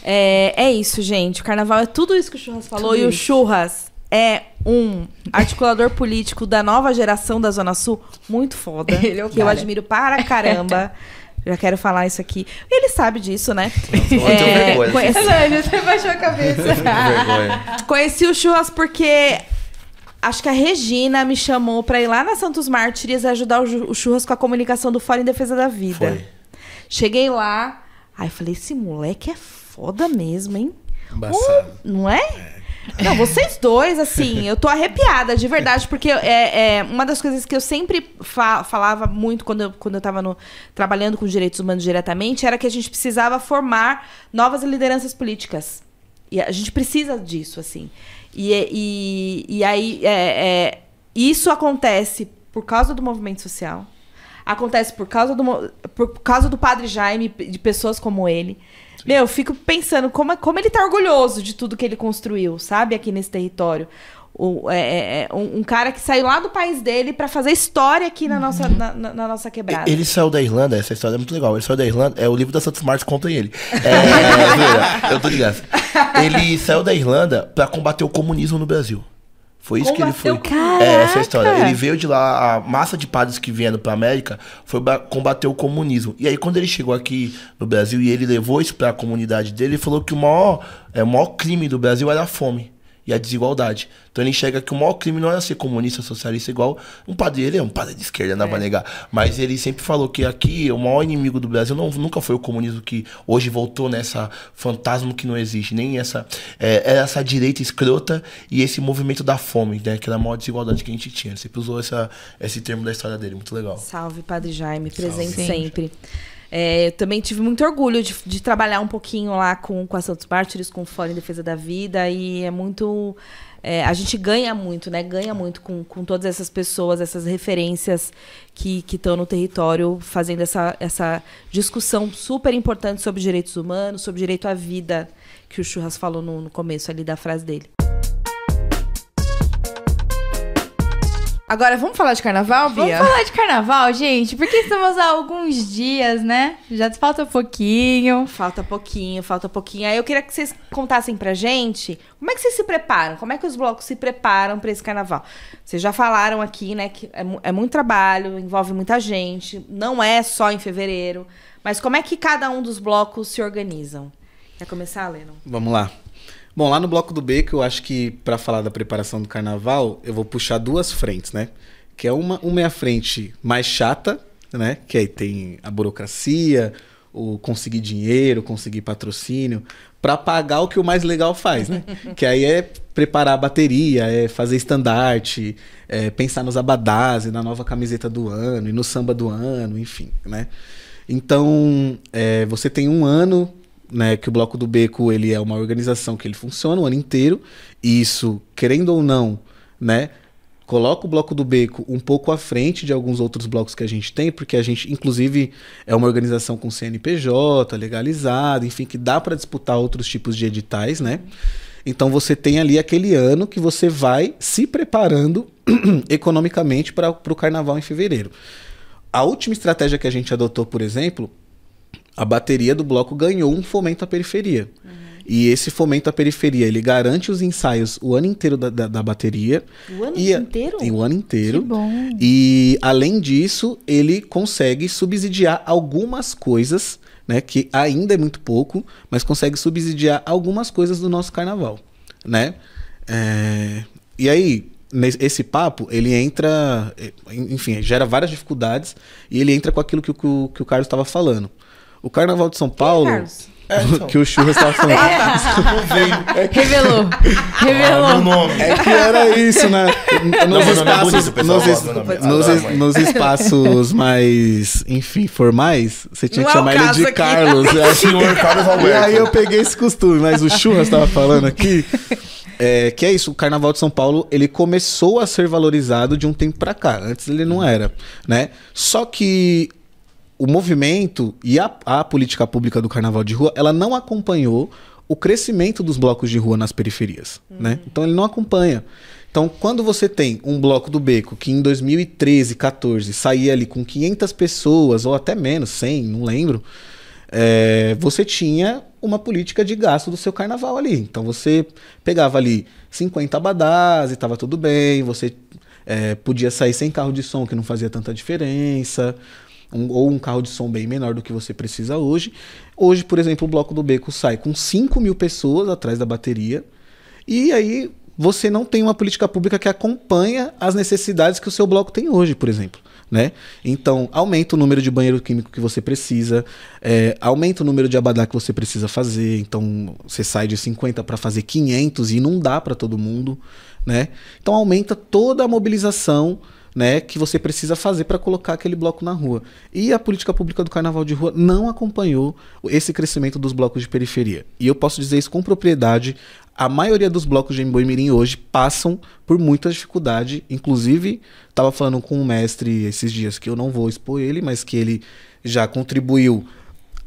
É, é isso, gente. O carnaval é tudo isso que o Churras falou. Tudo e o isso. Churras é um articulador político da nova geração da Zona Sul muito foda. [LAUGHS] Ele é o que eu admiro para caramba. [LAUGHS] Já quero falar isso aqui. Ele sabe disso, né? eu tenho vergonha. conheci, Elane, você baixou a cabeça. conheci o Churras porque acho que a Regina me chamou pra ir lá na Santos Mártires ajudar o, Churras com a comunicação do Fórum em Defesa da Vida. Foi. Cheguei lá, aí falei, esse moleque é foda mesmo, hein? Embaçado. Não é? Não, vocês dois, assim, eu tô arrepiada, de verdade, porque é, é uma das coisas que eu sempre fa- falava muito quando eu, quando eu tava no- trabalhando com direitos humanos diretamente era que a gente precisava formar novas lideranças políticas. E a gente precisa disso, assim. E, e, e aí, é, é, isso acontece por causa do movimento social. Acontece por causa do, por causa do padre Jaime, de pessoas como ele. Meu, eu fico pensando como, é- como ele tá orgulhoso de tudo que ele construiu, sabe, aqui nesse território. O, é, é, é, um, um cara que saiu lá do país dele pra fazer história aqui na nossa, na, na- na nossa quebrada. Ele saiu da Irlanda, essa história é muito legal. Ele saiu da Irlanda, é o livro da Santos Martins, comprem ele. [LAUGHS] É, eu tô graça. Ele saiu da Irlanda pra combater o comunismo no Brasil. Foi isso que ele foi. O É, essa é a história. Caraca! Ele veio de lá, a massa de padres que vieram pra América foi ba- combater o comunismo. E aí, quando ele chegou aqui no Brasil e ele levou isso pra comunidade dele, ele falou que o maior, é, o maior crime do Brasil era a fome e a desigualdade. Então ele enxerga que o maior crime não era ser comunista, socialista, igual um padre. Ele é um padre de esquerda, não vai negar. Mas ele sempre falou que aqui o maior inimigo do Brasil não, nunca foi o comunismo que hoje voltou nessa fantasma que não existe. Nem essa. É, era essa direita escrota e esse movimento da fome, né? Que era a maior desigualdade que a gente tinha. Ele sempre usou essa, esse termo da história dele, muito legal. Salve, Padre Jaime, presente Sim. sempre. É, eu também tive muito orgulho de, de trabalhar um pouquinho lá com, com a Santos Mártires, com o Fórum em Defesa da Vida, e é muito. é, a gente ganha muito, né? Ganha muito com, com todas essas pessoas, essas referências que estão no território, fazendo essa, essa discussão super importante sobre direitos humanos, sobre direito à vida, que o Churras falou no, no começo ali da frase dele. Agora, vamos falar de carnaval, Vamos Bia? falar de carnaval, gente? Porque estamos há alguns dias, né? Já falta um pouquinho. Falta pouquinho, falta pouquinho. Aí eu queria que vocês contassem pra gente como é que vocês se preparam, como é que os blocos se preparam pra esse carnaval. Vocês já falaram aqui, né, que é, é muito trabalho, envolve muita gente, não é só em fevereiro. Mas como é que cada um dos blocos se organizam? Quer começar, Leno? Vamos lá. Bom, lá no Bloco do Beco, eu acho que para falar da preparação do carnaval, eu vou puxar duas frentes, né? Que é uma, uma é a frente mais chata, né? Que aí tem a burocracia, o conseguir dinheiro, conseguir patrocínio, para pagar o que o mais legal faz, né? [LAUGHS] que aí é preparar a bateria, é fazer estandarte, é pensar nos abadás e na nova camiseta do ano e no samba do ano, enfim, né? Então, é, você tem um ano né, que o Bloco do Beco ele é uma organização que ele funciona o ano inteiro, e isso, querendo ou não, né, coloca o Bloco do Beco um pouco à frente de alguns outros blocos que a gente tem, porque a gente, inclusive, é uma organização com CNPJ, legalizada, enfim, que dá para disputar outros tipos de editais, né? Então você tem ali aquele ano que você vai se preparando [CLEARS THROAT] economicamente para o carnaval em fevereiro. A última estratégia que a gente adotou, por exemplo, a bateria do bloco ganhou um fomento à periferia. Uhum. E esse fomento à periferia, ele garante os ensaios o ano inteiro da, da, da bateria. O ano e, inteiro? E o ano inteiro. Que bom. E, além disso, ele consegue subsidiar algumas coisas, né? Que ainda é muito pouco, mas consegue subsidiar algumas coisas do nosso carnaval, né? É, e aí, esse papo, ele entra, enfim, gera várias dificuldades e ele entra com aquilo que, o, que o Carlos estava falando. O Carnaval de São Paulo, é? É, [LAUGHS] então. que o Churras estava falando. [LAUGHS] Não veio. Revelou. Ah, meu Revelou. nome. É que era isso, né? Nos Não, é espaços, bonito, nos, es- é- nos Ah, es- mãe. nos espaços mais, enfim, formais, você tinha que é chamar ele de aqui. Carlos. [LAUGHS] né? Senhor Carlos E Alberto. aí eu peguei esse costume, mas o Churras estava falando aqui. É, que é isso, o Carnaval de São Paulo, ele começou a ser valorizado de um tempo pra cá. Antes ele não era, né? Só que o movimento e a, a política pública do Carnaval de Rua, ela não acompanhou o crescimento dos blocos de rua nas periferias, né? Então ele não acompanha. Então, quando você tem um bloco do Beco que em 2013, 14 saía ali com 500 pessoas ou até menos, 100, não lembro, é, você tinha uma política de gasto do seu carnaval ali. Então você pegava ali 50 abadás e estava tudo bem, você é, podia sair sem carro de som que não fazia tanta diferença, um- ou um carro de som bem menor do que você precisa hoje. Hoje, por exemplo, o Bloco do Beco sai com 5 mil pessoas atrás da bateria, e aí você não tem uma política pública que acompanha as necessidades que o seu bloco tem hoje, por exemplo. Né? Então, aumenta o número de banheiro químico que você precisa, é, aumenta o número de abadá que você precisa fazer. Então, você sai de 50 para fazer 500 e não dá para todo mundo. Né? Então, aumenta toda a mobilização né, que você precisa fazer para colocar aquele bloco na rua. E a política pública do carnaval de rua não acompanhou esse crescimento dos blocos de periferia. E eu posso dizer isso com propriedade. A maioria dos blocos de Emboimirim hoje passam por muita dificuldade. Inclusive, estava falando com um mestre esses dias que eu não vou expor ele, mas que ele já contribuiu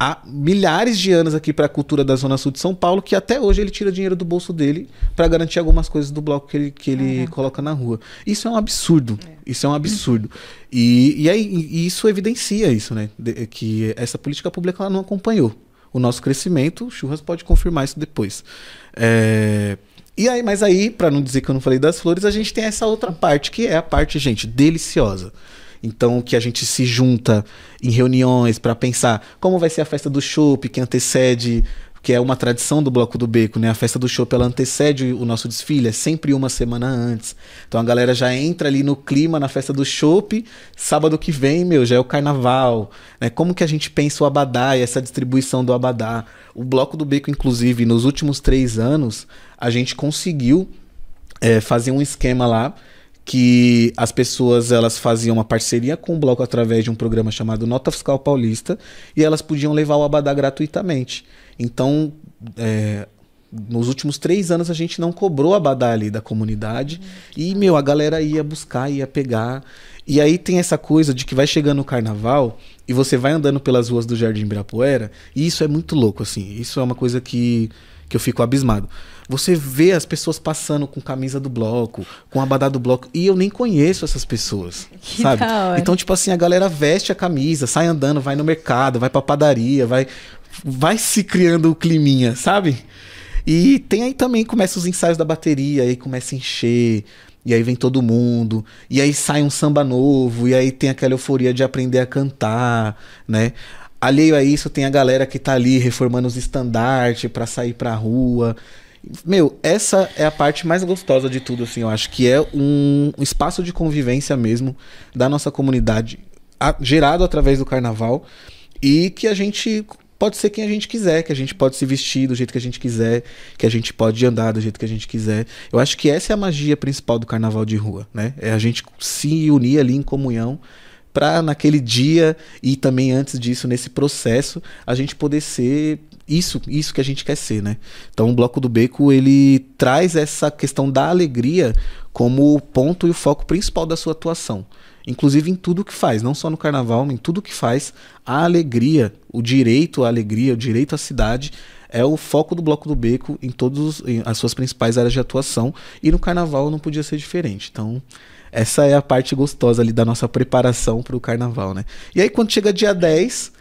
há milhares de anos aqui para a cultura da Zona Sul de São Paulo, que até hoje ele tira dinheiro do bolso dele para garantir algumas coisas do bloco que ele, que ele coloca na rua. Isso é um absurdo. Isso é um absurdo. [LAUGHS] E, e, aí, e isso evidencia isso, né? De- que essa política pública ela não acompanhou o nosso crescimento. O Churras pode confirmar isso depois. É, E aí, mas aí, para não dizer que eu não falei das flores, a gente tem essa outra parte, que é a parte, gente, deliciosa. Então, que a gente se junta em reuniões para pensar como vai ser a festa do chopp, que antecede, que é uma tradição do Bloco do Beco, né? A festa do chopp, ela antecede o nosso desfile, é sempre uma semana antes. Então a galera já entra ali no clima na festa do chopp, sábado que vem, meu, já é o carnaval, né? Como que a gente pensa o abadá e essa distribuição do abadá? O Bloco do Beco, inclusive, nos últimos três anos, a gente conseguiu é, fazer um esquema lá que as pessoas elas faziam uma parceria com o bloco através de um programa chamado Nota Fiscal Paulista e elas podiam levar o abadá gratuitamente. Então, é, nos últimos três anos a gente não cobrou abadá ali da comunidade e, meu, a galera ia buscar, ia pegar. E aí tem essa coisa de que vai chegando o carnaval e você vai andando pelas ruas do Jardim Ibirapuera e isso é muito louco, assim. Isso é uma coisa que, que eu fico abismado. Você vê as pessoas passando com camisa do bloco, com abadá do bloco, e eu nem conheço essas pessoas, Que sabe? Então, tipo assim, a galera veste a camisa, sai andando, vai no mercado, vai pra padaria, vai vai se criando o climinha, sabe? E tem aí também começa os ensaios da bateria, aí começa a encher, e aí vem todo mundo, e aí sai um samba novo, e aí tem aquela euforia de aprender a cantar, né? Alheio a isso, tem a galera que tá ali reformando os estandartes pra sair pra rua. Meu, essa é a parte mais gostosa de tudo, assim, eu acho que é um, espaço de convivência mesmo da nossa comunidade, a- gerado através do carnaval. e que a gente pode ser quem a gente quiser, que a gente pode se vestir do jeito que a gente quiser, que a gente pode andar do jeito que a gente quiser. Eu acho que essa é a magia principal do carnaval de rua, né? É a gente se unir ali em comunhão para naquele dia e também antes disso nesse processo a gente poder ser isso, isso que a gente quer ser, né? Então o bloco do beco ele traz essa questão da alegria como o ponto e o foco principal da sua atuação. Inclusive em tudo que faz, não só no carnaval, mas em tudo que faz, a alegria, o direito à alegria, o direito à cidade é o foco do Bloco do Beco em todas as suas principais áreas de atuação e no carnaval não podia ser diferente. Então, essa é a parte gostosa ali da nossa preparação para o carnaval, né? E aí quando chega dia 10,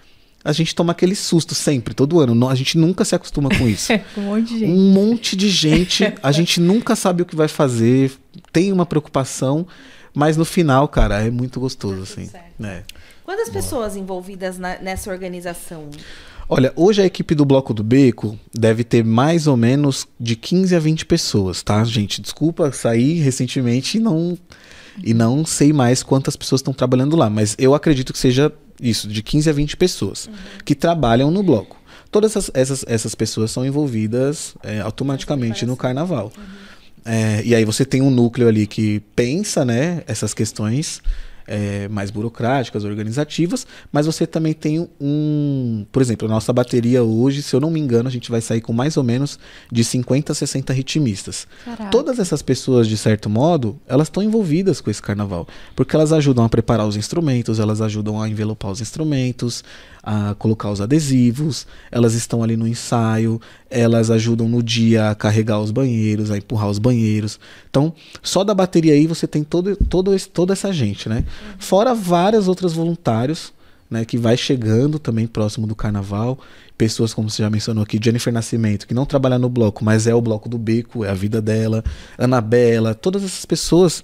a gente toma aquele susto sempre, todo ano. A gente nunca se acostuma com isso. [LAUGHS] Com um monte de gente. um monte de gente, a [LAUGHS] gente nunca sabe o que vai fazer, tem uma preocupação, mas no final, cara, é muito gostoso, assim. né? Quantas pessoas envolvidas na- nessa organização? Olha, hoje a equipe do Bloco do Beco deve ter mais ou menos de 15 a 20 pessoas, tá, gente? Desculpa, saí recentemente e não, e não sei mais quantas pessoas estão trabalhando lá, mas eu acredito que seja isso, de 15 a 20 pessoas que trabalham no bloco. Todas essas, essas, essas pessoas são envolvidas é, automaticamente no carnaval. É, e aí você tem um núcleo ali que pensa, né, essas questões é, mais burocráticas, organizativas, mas você também tem um, por exemplo, a nossa bateria hoje, se eu não me engano, a gente vai sair com mais ou menos de 50 a 60 ritmistas. Caraca. Todas essas pessoas, de certo modo, elas estão envolvidas com esse carnaval, porque elas ajudam a preparar os instrumentos, elas ajudam a envelopar os instrumentos, a colocar os adesivos, elas estão ali no ensaio, elas ajudam no dia a carregar os banheiros, a empurrar os banheiros. Então, só da bateria aí você tem todo, todo esse- toda essa gente, né? Fora várias outras voluntários, né, que vai chegando também próximo do carnaval. Pessoas, como você já mencionou aqui, Jennifer Nascimento, que não trabalha no bloco, mas é o bloco do beco, é a vida dela. Anabela, todas essas pessoas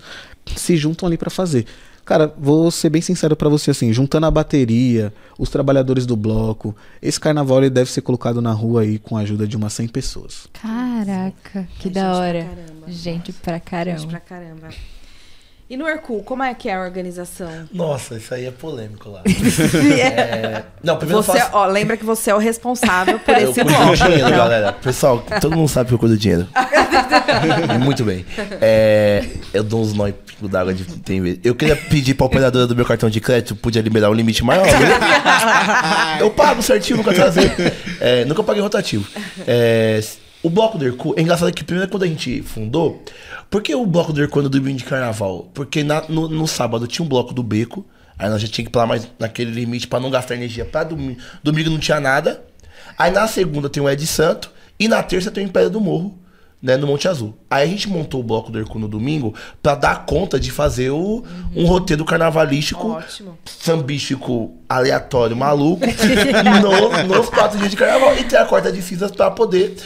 se juntam ali para fazer. Cara, vou ser bem sincero pra você assim, juntando a bateria, os trabalhadores do bloco, esse carnaval ele deve ser colocado na rua aí com a ajuda de umas 100 pessoas. Caraca, que É da gente pra hora. caramba. Gente pra Gente caramba. pra caramba. E no Hercule, como é que é a organização? Nossa, isso aí é polêmico lá. [LAUGHS] É, Não, primeiro Você, eu faço... ó, lembra que você é o responsável por Eu esse cuido do dinheiro, galera. Pessoal, todo mundo sabe que eu cuido do dinheiro. [LAUGHS] Muito bem. É, eu dou uns nó em pingo d'água de tem vezes. Eu queria pedir pra operadora do meu cartão de crédito, podia liberar um limite maior. né? [LAUGHS] Eu pago certinho, nunca trazei. É, nunca paguei rotativo. É, o bloco do Hercu, é engraçado que primeiro quando a gente fundou, por que o bloco do Hercu é no domingo de carnaval? Porque na- no, no sábado tinha um bloco do beco, aí nós já tinha que pular mais naquele limite pra não gastar energia pra domingo. Domingo não tinha nada. Aí na segunda tem o Ed Santo e na terça tem o Império do Morro, né, no Monte Azul. Aí a gente montou o bloco do Hercu no domingo pra dar conta de fazer o, um roteiro carnavalístico, Ótimo. sambístico, aleatório, maluco, [LAUGHS] no- nos quatro dias de carnaval e ter a quarta de cinzas pra poder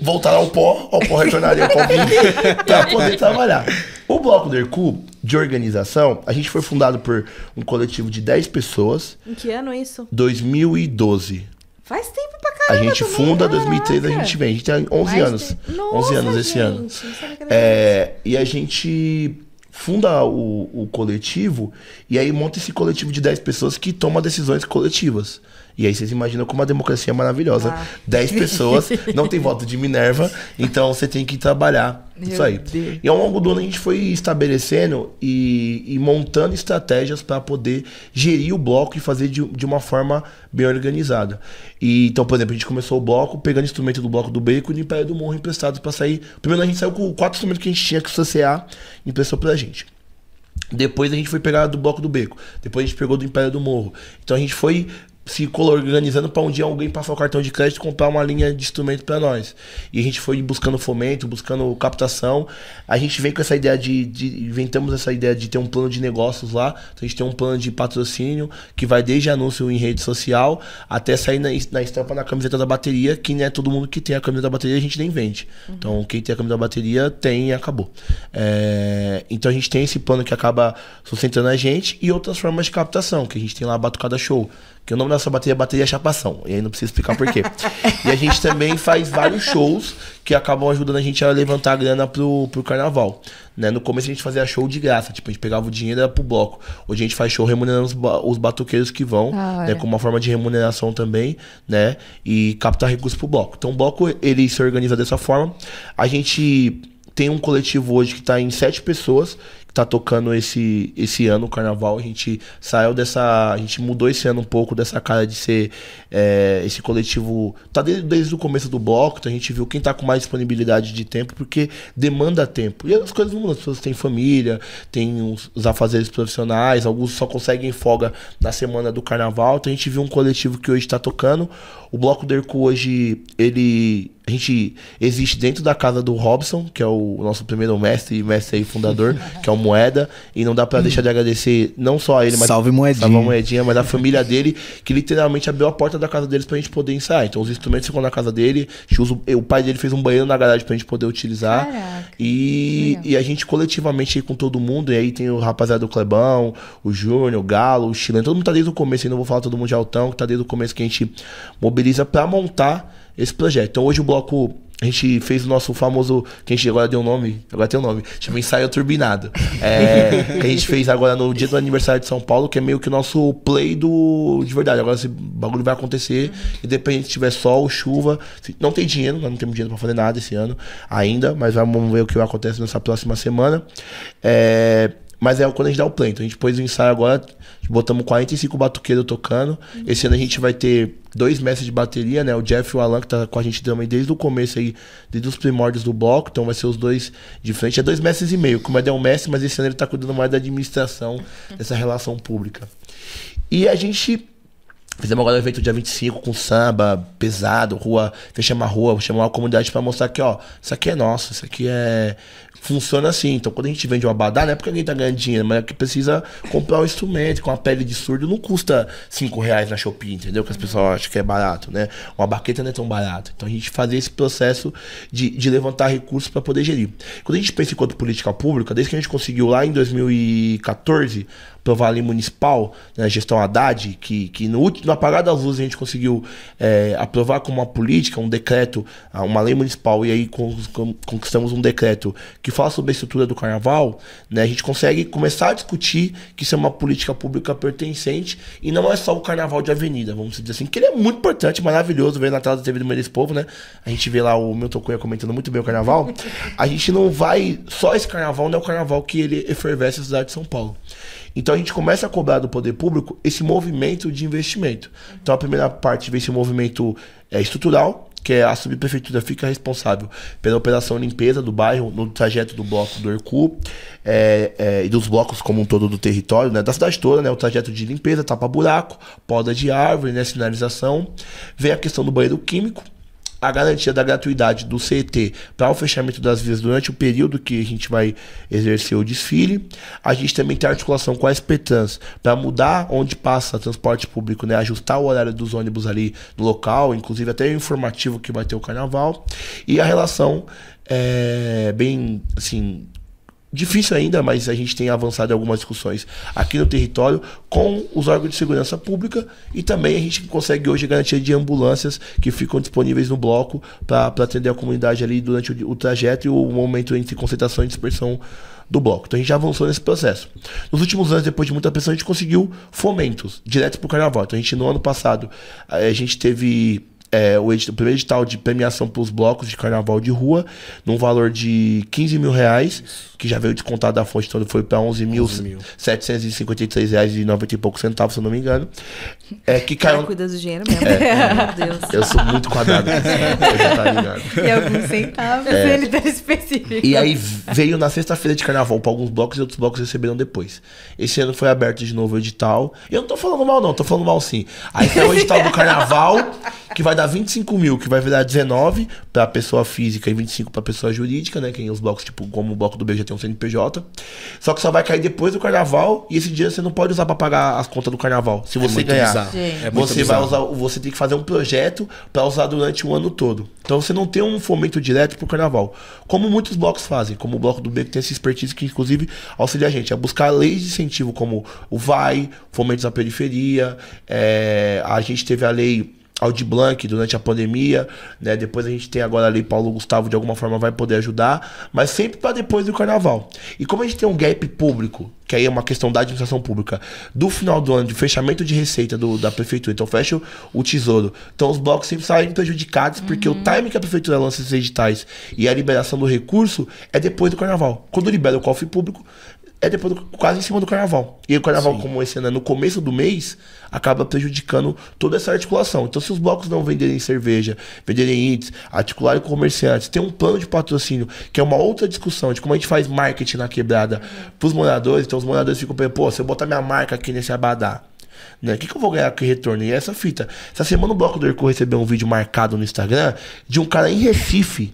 voltar ao pó, ao pó retornaria ao pó [LAUGHS] pra poder trabalhar. O bloco do Hercu, de organização, a gente foi fundado por um coletivo de 10 pessoas, Em que ano isso? 2012. Faz tempo pra A caramba gente também. funda, Caraca. 2003 a gente vem. A gente tem 11 Mais anos. tempo. 11 anos Nossa, esse ano. gente, É, e a gente funda o, o coletivo e aí monta esse coletivo de 10 pessoas que toma decisões coletivas. E aí vocês imaginam como a democracia é maravilhosa. Ah. 10 [LAUGHS] pessoas, não tem voto de Minerva, então você tem que trabalhar isso aí. Deus. E ao longo do ano a gente foi estabelecendo e, e montando estratégias para poder gerir o bloco e fazer de, de uma forma bem organizada. E, então, por exemplo, a gente começou o bloco pegando instrumento do bloco do Beco e do Império do Morro emprestados para sair. Primeiro a gente saiu com quatro instrumentos que a gente tinha que o CCA emprestou pra gente. Depois a gente foi pegar do Bloco do Beco. Depois a gente pegou do Império do Morro. Então a gente foi se organizando para um dia alguém passar o cartão de crédito e comprar uma linha de instrumento para nós. E a gente foi buscando fomento, buscando captação. A gente vem com essa ideia de, de- Inventamos essa ideia de ter um plano de negócios lá. Então a gente tem um plano de patrocínio que vai desde anúncio em rede social até sair na, na estampa na camiseta da bateria, que não é todo mundo que tem a camiseta da bateria, a gente nem vende. Então quem tem a camiseta da bateria tem e acabou. É, então a gente tem esse plano que acaba sustentando a gente e outras formas de captação, que a gente tem lá a Batucada Show. Que o nome nossa bateria é bateria chapação. E aí não precisa explicar por quê. e a gente também faz vários shows que acabam ajudando a gente a levantar a grana pro, pro carnaval. Né? No começo a gente fazia show de graça, tipo, a gente pegava o dinheiro e era pro bloco. Hoje a gente faz show remunerando os, ba- os batuqueiros que vão, hora. né? como uma forma de remuneração também, né? E captar recursos pro bloco. Então o bloco, ele se organiza dessa forma. A gente tem um coletivo hoje que tá em sete pessoas, tá tocando esse, esse ano o carnaval. A gente saiu dessa. A gente mudou esse ano um pouco dessa cara de ser é, esse coletivo. Tá desde, desde o começo do bloco, então a gente viu quem tá com mais disponibilidade de tempo, porque demanda tempo. E as coisas mudam. As pessoas têm família, têm os, os afazeres profissionais, alguns só conseguem folga na semana do carnaval. Então a gente viu um coletivo que hoje tá tocando. O Bloco do hoje, ele. A gente existe dentro da casa do Robson, que é o nosso primeiro mestre, mestre aí fundador, [LAUGHS] que é o Moeda. E não dá pra deixar de agradecer não só a ele, mas Salve, Moedinha. Salve a Moedinha, mas a família dele, que literalmente abriu a porta da casa deles pra gente poder ensaiar. Então os instrumentos ficam na casa dele. usa o- pai dele fez um banheiro na garagem pra gente poder utilizar. Caraca. E, e a gente coletivamente aí com todo mundo, e aí tem o rapaziada do Clebão, o Júnior, o Galo, o Chileno, todo mundo tá desde o começo, aí não vou falar todo mundo de altão, que tá desde o começo que a gente mobiliza pra montar esse projeto. Então hoje o bloco. A gente fez o nosso famoso, que a gente agora deu um nome, agora tem um nome, chama Ensaio Turbinado. É, [LAUGHS] que a gente fez agora no dia do aniversário de São Paulo, que é meio que o nosso play do. de verdade. Agora esse bagulho vai acontecer, independente se tiver sol, chuva. não tem dinheiro, nós não temos dinheiro pra fazer nada esse ano ainda, mas vamos ver o que vai acontecer nessa próxima semana. É, mas é quando a gente dá o play. Então a gente pôs o ensaio agora, botamos 45 batuqueiros tocando. Esse ano a gente vai ter dois mestres de bateria, né? O Jeff e o Alan, que tá com a gente também desde o começo aí, desde os primórdios do bloco. Então vai ser os dois de frente. É dois mestres e meio. Como é um mestre, mas esse ano ele tá cuidando mais da administração [LAUGHS] dessa relação pública. E a gente Fizemos agora o evento dia 25 com samba, pesado, rua, fechamos a rua, chamamos a comunidade pra mostrar que, ó, isso aqui é nosso, isso aqui é. Funciona assim. Então quando a gente vende uma abadá, não é porque alguém tá ganhando dinheiro, mas é que precisa comprar um instrumento com a pele de surdo, não custa 5 reais na Shopee, entendeu? Que as pessoas acham que é barato, né? Uma baqueta não é tão barato. Então a gente fazer esse processo de, de levantar recursos para poder gerir. Quando a gente pensa enquanto política pública, desde que a gente conseguiu lá em 2014 a lei municipal, né, a gestão Haddad, que, que no, no apagar das luzes a gente conseguiu é, aprovar como uma política, um decreto, uma lei municipal, e aí con- con- conquistamos um decreto que fala sobre a estrutura do carnaval, né, a gente consegue começar a discutir que isso é uma política pública pertencente e não é só o carnaval de avenida, vamos dizer assim, que ele é muito importante, maravilhoso, ver na da TV do Meio Povo, né? A gente vê lá o Milton Cunha comentando muito bem o carnaval. A gente não vai. Só esse carnaval não é o carnaval que ele efervesce a cidade de São Paulo. Então a gente começa a cobrar do poder público esse movimento de investimento. Então a primeira parte vem esse movimento é, estrutural, que é a subprefeitura fica responsável pela operação limpeza do bairro no trajeto do bloco do Hercu é, é, e dos blocos como um todo do território, né, da cidade toda, né, o trajeto de limpeza, tapa-buraco, poda de árvore, né, sinalização. Vem a questão do banheiro químico, a garantia da gratuidade do CET para o fechamento das vias durante o período que a gente vai exercer o desfile. A gente também tem articulação com a SPTrans para mudar onde passa transporte público, né? ajustar o horário dos ônibus ali no local, inclusive até o informativo que vai ter o carnaval. E a relação é bem assim difícil ainda, mas a gente tem avançado em algumas discussões aqui no território com os órgãos de segurança pública e também a gente consegue hoje garantia de ambulâncias que ficam disponíveis no bloco para atender a comunidade ali durante o, o trajeto e o momento entre concentração e dispersão do bloco. Então a gente já avançou nesse processo. Nos últimos anos, depois de muita pressão, a gente conseguiu fomentos direto para o carnaval. Então a gente no ano passado a gente teve é, o, o primeiro edital de premiação para os blocos de carnaval de rua, num valor de 15 mil reais, que já veio descontado da fonte, então foi para 11.753 reais e 90 e poucos centavos, se eu não me engano. É, que O cara caiu. cuida do dinheiro mesmo. Meu Deus. Eu sou muito quadrado. [LAUGHS] tá ligado. E alguns centavos, ele tá específico. É. E aí veio na sexta-feira de carnaval para alguns blocos e outros blocos receberam depois. Esse ano foi aberto de novo o edital. E eu não tô falando mal, não, tô falando mal sim. Aí tem o edital do carnaval, que vai dar 25 mil, que vai virar 19 pra pessoa física e 25 pra pessoa jurídica, né? Quem os blocos, tipo, como o bloco do B já tem um CNPJ. Só que só vai cair depois do carnaval e esse dia você não pode usar pra pagar as contas do carnaval. Se você muito ganhar. É você vai bizarro. usar, você tem que fazer um projeto pra usar durante o ano todo. Então você não tem um fomento direto pro carnaval. Como muitos blocos fazem, como o bloco do B que tem essa expertise que inclusive auxilia a gente a buscar leis de incentivo como o VAI, fomentos na periferia, é, a gente teve a lei Audi Blanc durante a pandemia, né? Depois a gente tem agora a lei Paulo Gustavo de alguma forma vai poder ajudar, mas sempre para depois do carnaval. E como a gente tem um gap público, que aí é uma questão da administração pública, do final do ano de fechamento de receita do- da prefeitura, então fecha o, o tesouro. Então os blocos sempre saem prejudicados porque o time que a prefeitura lança esses editais e a liberação do recurso é depois do carnaval. Quando libera o cofre público, é depois do- quase em cima do carnaval. E o carnaval, como esse ano é no começo do mês, acaba prejudicando toda essa articulação. Então, se os blocos não venderem cerveja, venderem índices, articularem com comerciantes, tem um plano de patrocínio, que é uma outra discussão de como a gente faz marketing na quebrada pros moradores. Então, os moradores ficam pensando, pô, se eu botar minha marca aqui nesse abadá, né? O que, que eu vou ganhar com retorno? E essa fita. Essa semana o Bloco do Hercule recebeu um vídeo marcado no Instagram de um cara em Recife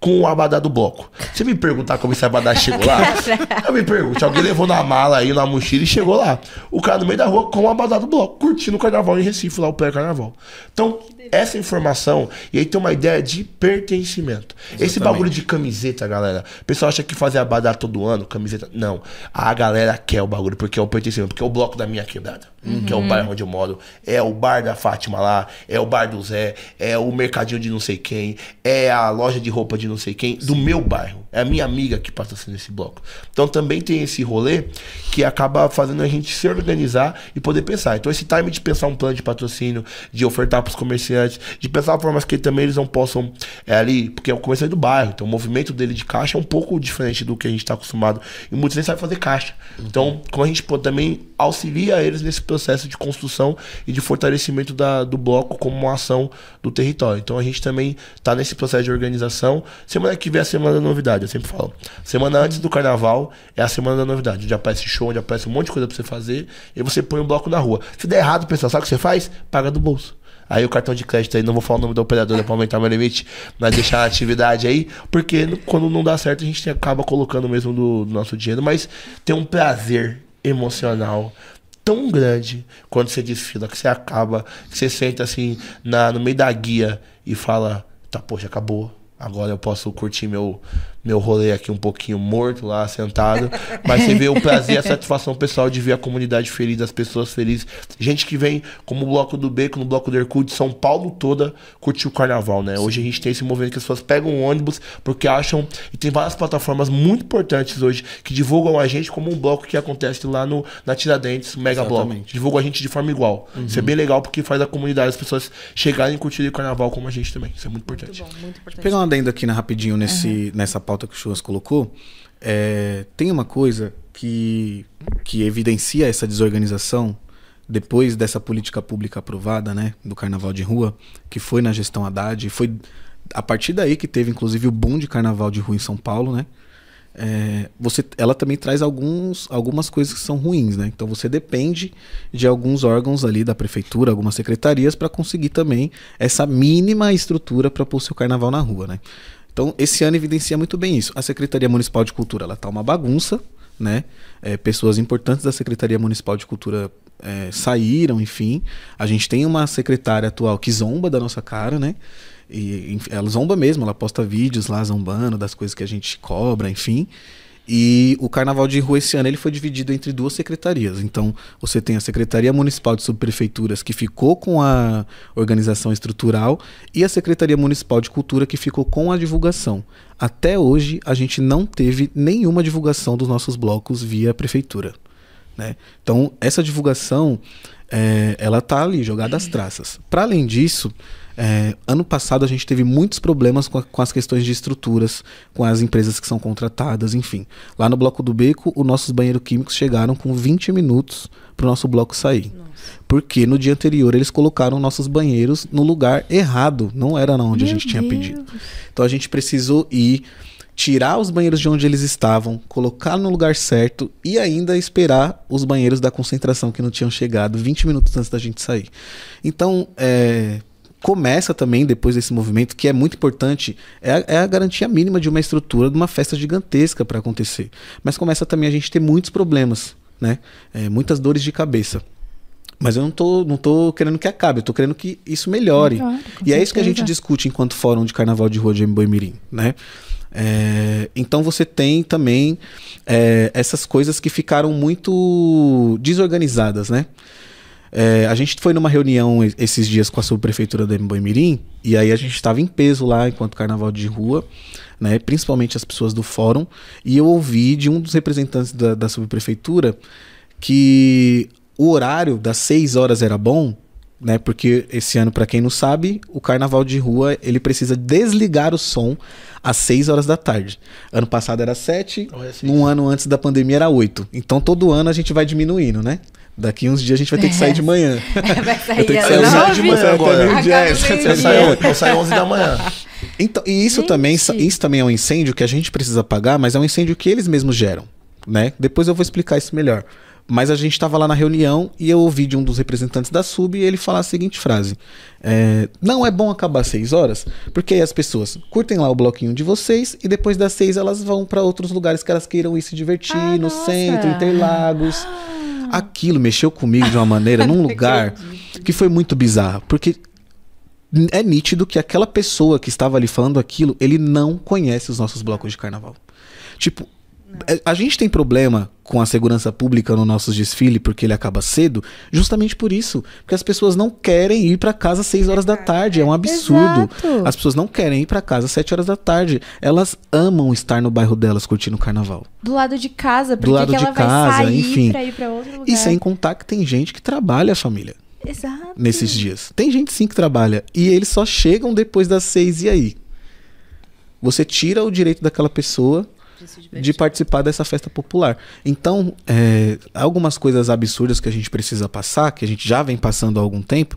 com o abadá do bloco. Você me perguntar como esse abadá chegou lá? [LAUGHS] eu me pergunto. Alguém levou na mala aí, na mochila e chegou lá. O cara no meio da rua com o abadá do bloco, curtindo o carnaval em Recife, lá o pré-carnaval. Então, essa informação, e aí tem uma ideia de pertencimento. Esse bagulho de camiseta, galera. O pessoal acha que fazer abadá todo ano, camiseta. Não. A galera quer o bagulho, porque é o pertencimento, porque é o bloco da minha quebrada. Que é o bairro onde eu moro. É o bar da Fátima lá, é o bar do Zé, é o mercadinho de não sei quem, é a loja de roupa de não sei quem, do meu bairro. É a minha amiga que patrocina esse bloco. Então também tem esse rolê que acaba fazendo a gente se organizar e poder pensar. Então esse time de pensar um plano de patrocínio, de ofertar para os comerciantes, de pensar formas que também eles não possam é, ali, porque é o comerciante do bairro, então o movimento dele de caixa é um pouco diferente do que a gente está acostumado. E muitos nem sabem fazer caixa. Então, como a gente pode também auxilia eles nesse processo de construção e de fortalecimento da, do bloco como uma ação do território. Então a gente também está nesse processo de organização. Semana que vem é a semana da novidade, eu sempre falo. Semana antes do carnaval é a semana da novidade, onde aparece show, onde aparece um monte de coisa para você fazer, e você põe um bloco na rua. Se der errado, pessoal, sabe o que você faz? Paga do bolso. Aí o cartão de crédito aí, não vou falar o nome da operadora para aumentar meu limite, mas deixar a atividade aí, porque quando não dá certo a gente acaba colocando mesmo do, do nosso dinheiro, mas tem um prazer emocional tão grande quando você desfila, que você acaba, que você senta assim na, no meio da guia e fala, tá, poxa, acabou. Agora eu posso curtir meu, meu rolê aqui um pouquinho morto lá, sentado. Mas você vê o prazer e a satisfação pessoal de ver a comunidade feliz, as pessoas felizes. Gente que vem, como o Bloco do Beco, no Bloco do Hercule, São Paulo toda, curtir o carnaval, né? Hoje a gente tem esse movimento que as pessoas pegam um ônibus porque acham. E tem várias plataformas muito importantes hoje que divulgam a gente como um bloco que acontece lá no, na Tiradentes, Mega Bloco. Divulgam a gente de forma igual. Isso é bem legal porque faz a comunidade, as pessoas chegarem e curtirem o carnaval como a gente também. Isso é muito importante. Muito bom, muito importante. Pegar um adendo aqui na, rapidinho nesse, nessa pauta que o Churras colocou. É, tem uma coisa que, que evidencia essa desorganização depois dessa política pública aprovada, né, do carnaval de rua, que foi na gestão Haddad, foi a partir daí que teve inclusive o boom de carnaval de rua em São Paulo, né? É, você, ela também traz alguns, algumas coisas que são ruins, né? Então você depende de alguns órgãos ali da prefeitura, algumas secretarias para conseguir também essa mínima estrutura para pôr seu carnaval na rua, né? Então esse ano evidencia muito bem isso. A Secretaria Municipal de Cultura ela tá uma bagunça, né? É, pessoas importantes da Secretaria Municipal de Cultura é, saíram, enfim. A gente tem uma secretária atual que zomba da nossa cara, né? E ela zomba mesmo, ela posta vídeos lá zombando das coisas que a gente cobra, enfim. E o carnaval de rua esse ano ele foi dividido entre duas secretarias. Então, você tem a Secretaria Municipal de Subprefeituras que ficou com a organização estrutural e a Secretaria Municipal de Cultura que ficou com a divulgação. Até hoje a gente não teve nenhuma divulgação dos nossos blocos via prefeitura. Né? Então, essa divulgação, é, ela tá ali, jogada às traças. Para além disso, é, ano passado a gente teve muitos problemas com, a- com as questões de estruturas, com as empresas que são contratadas, enfim. Lá no Bloco do Beco, os nossos banheiros químicos chegaram com 20 minutos para o nosso bloco sair. Porque no dia anterior eles colocaram nossos banheiros no lugar errado, não era na onde a gente tinha pedido. Então a gente precisou ir tirar os banheiros de onde eles estavam, colocar no lugar certo e ainda esperar os banheiros da concentração que não tinham chegado 20 minutos antes da gente sair. Então, é, começa também, depois desse movimento, que é muito importante, é a, é a garantia mínima de uma estrutura de uma festa gigantesca para acontecer. Mas começa também a gente ter muitos problemas, né? É, muitas dores de cabeça. Mas eu não tô, não tô querendo que acabe, eu tô querendo que isso melhore. E é isso que a gente certeza. discute enquanto fórum de carnaval de rua de Mboi Mirim, né? É, então você tem também é, essas coisas que ficaram muito desorganizadas, né? É, a gente foi numa reunião esses dias com a subprefeitura da Mboi Mirim e aí a gente estava em peso lá enquanto carnaval de rua, né? Principalmente as pessoas do fórum e eu ouvi de um dos representantes da, da subprefeitura que o horário das 6 horas era bom, né? Porque esse ano, para quem não sabe, o carnaval de rua ele precisa desligar o som às 6 horas da tarde. Ano passado era 7, Olha, seis. num ano antes da pandemia era 8. Então todo ano a gente vai diminuindo, né? Daqui uns dias a gente vai ter que sair de manhã. [LAUGHS] Vai Eu sair tenho que às sair Eu saio de nove. manhã agora. Até meio-dia, é, você eu saio 11 da manhã. [LAUGHS] Então, e isso Gente. também, isso também é um incêndio que a gente precisa pagar, mas é um incêndio que eles mesmos geram, né? Depois eu vou explicar isso melhor. Mas a gente estava lá na reunião e eu ouvi de um dos representantes da SUB ele falar a seguinte frase: é, Não é bom acabar às seis horas, porque aí as pessoas curtem lá o bloquinho de vocês e depois das seis elas vão para outros lugares que elas queiram ir se divertir, Ah, no nossa. centro, Interlagos. Aquilo mexeu comigo de uma maneira, num [LAUGHS] lugar que foi muito bizarro, porque é nítido que aquela pessoa que estava ali falando aquilo, ele não conhece os nossos blocos de carnaval. Tipo, a gente tem problema com a segurança pública no nosso desfile porque ele acaba cedo, justamente por isso, porque as pessoas não querem ir para casa às 6 horas da tarde, é um absurdo. Exato. As pessoas não querem ir para casa às 7 horas da tarde. Elas amam estar no bairro delas curtindo o carnaval. Do lado de casa, porque lado que de casa, enfim. pra ir pra. E sem contar que tem gente que trabalha a família Exato. nesses dias. Tem gente sim que trabalha. E eles só chegam depois das seis. E aí? Você tira o direito daquela pessoa de participar dessa festa popular. Então, é, há algumas coisas absurdas que a gente precisa passar, que a gente já vem passando há algum tempo,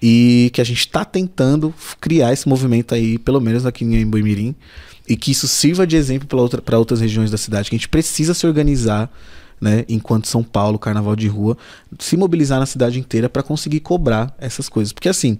e que a gente está tentando criar esse movimento aí, pelo menos aqui em Emboimirim, e que isso sirva de exemplo para outra, outras regiões da cidade, que a gente precisa se organizar, né, enquanto São Paulo, Carnaval de Rua, se mobilizar na cidade inteira para conseguir cobrar essas coisas. Porque assim,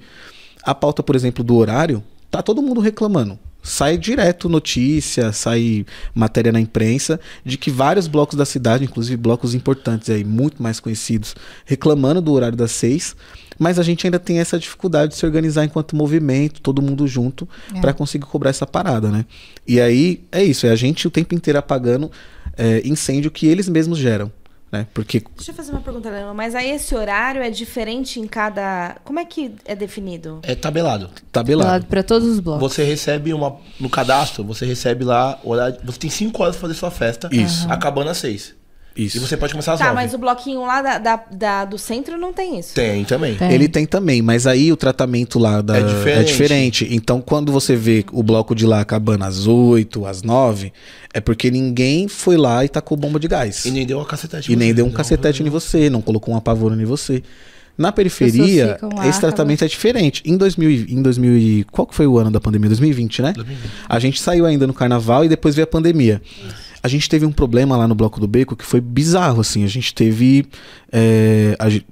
a pauta, por exemplo, do horário, tá todo mundo reclamando. Sai direto notícia, sai matéria na imprensa de que vários blocos da cidade, inclusive blocos importantes aí, muito mais conhecidos, reclamando do horário das seis, mas a gente ainda tem essa dificuldade de se organizar enquanto movimento, todo mundo junto, É. para conseguir cobrar essa parada, né? E aí é isso, é a gente o tempo inteiro apagando é, incêndio que eles mesmos geram, né? Porque Deixa eu fazer uma pergunta, Leandro. Mas aí esse horário é diferente em cada. Como é que é definido? É tabelado. tabelado. Lado pra todos os blocos. Você recebe uma. No cadastro, você recebe lá. Horário, você tem 5 horas pra fazer sua festa. Isso. Acabando às 6. Isso. E você pode começar às Tá, 9. mas o bloquinho lá da, da- da- do centro não tem isso. Tem também. Tem. Ele tem também, mas aí o tratamento lá da- É diferente. é diferente. Então, quando você vê o bloco de lá acabando às 8, às 9, é porque ninguém foi lá e tacou bomba de gás. E nem deu uma cacetete. E em nem deu um Não, cacetete em não. você, não colocou um apavoro em você. Na periferia, lá, esse tratamento é diferente. Em 2000, e- em 2000, e- qual que foi o ano da pandemia? 2020, né? 2020. A gente saiu ainda no carnaval e depois veio a pandemia. A gente teve um problema lá no Bloco do Beco que foi bizarro, assim. A gente teve. é, a gen-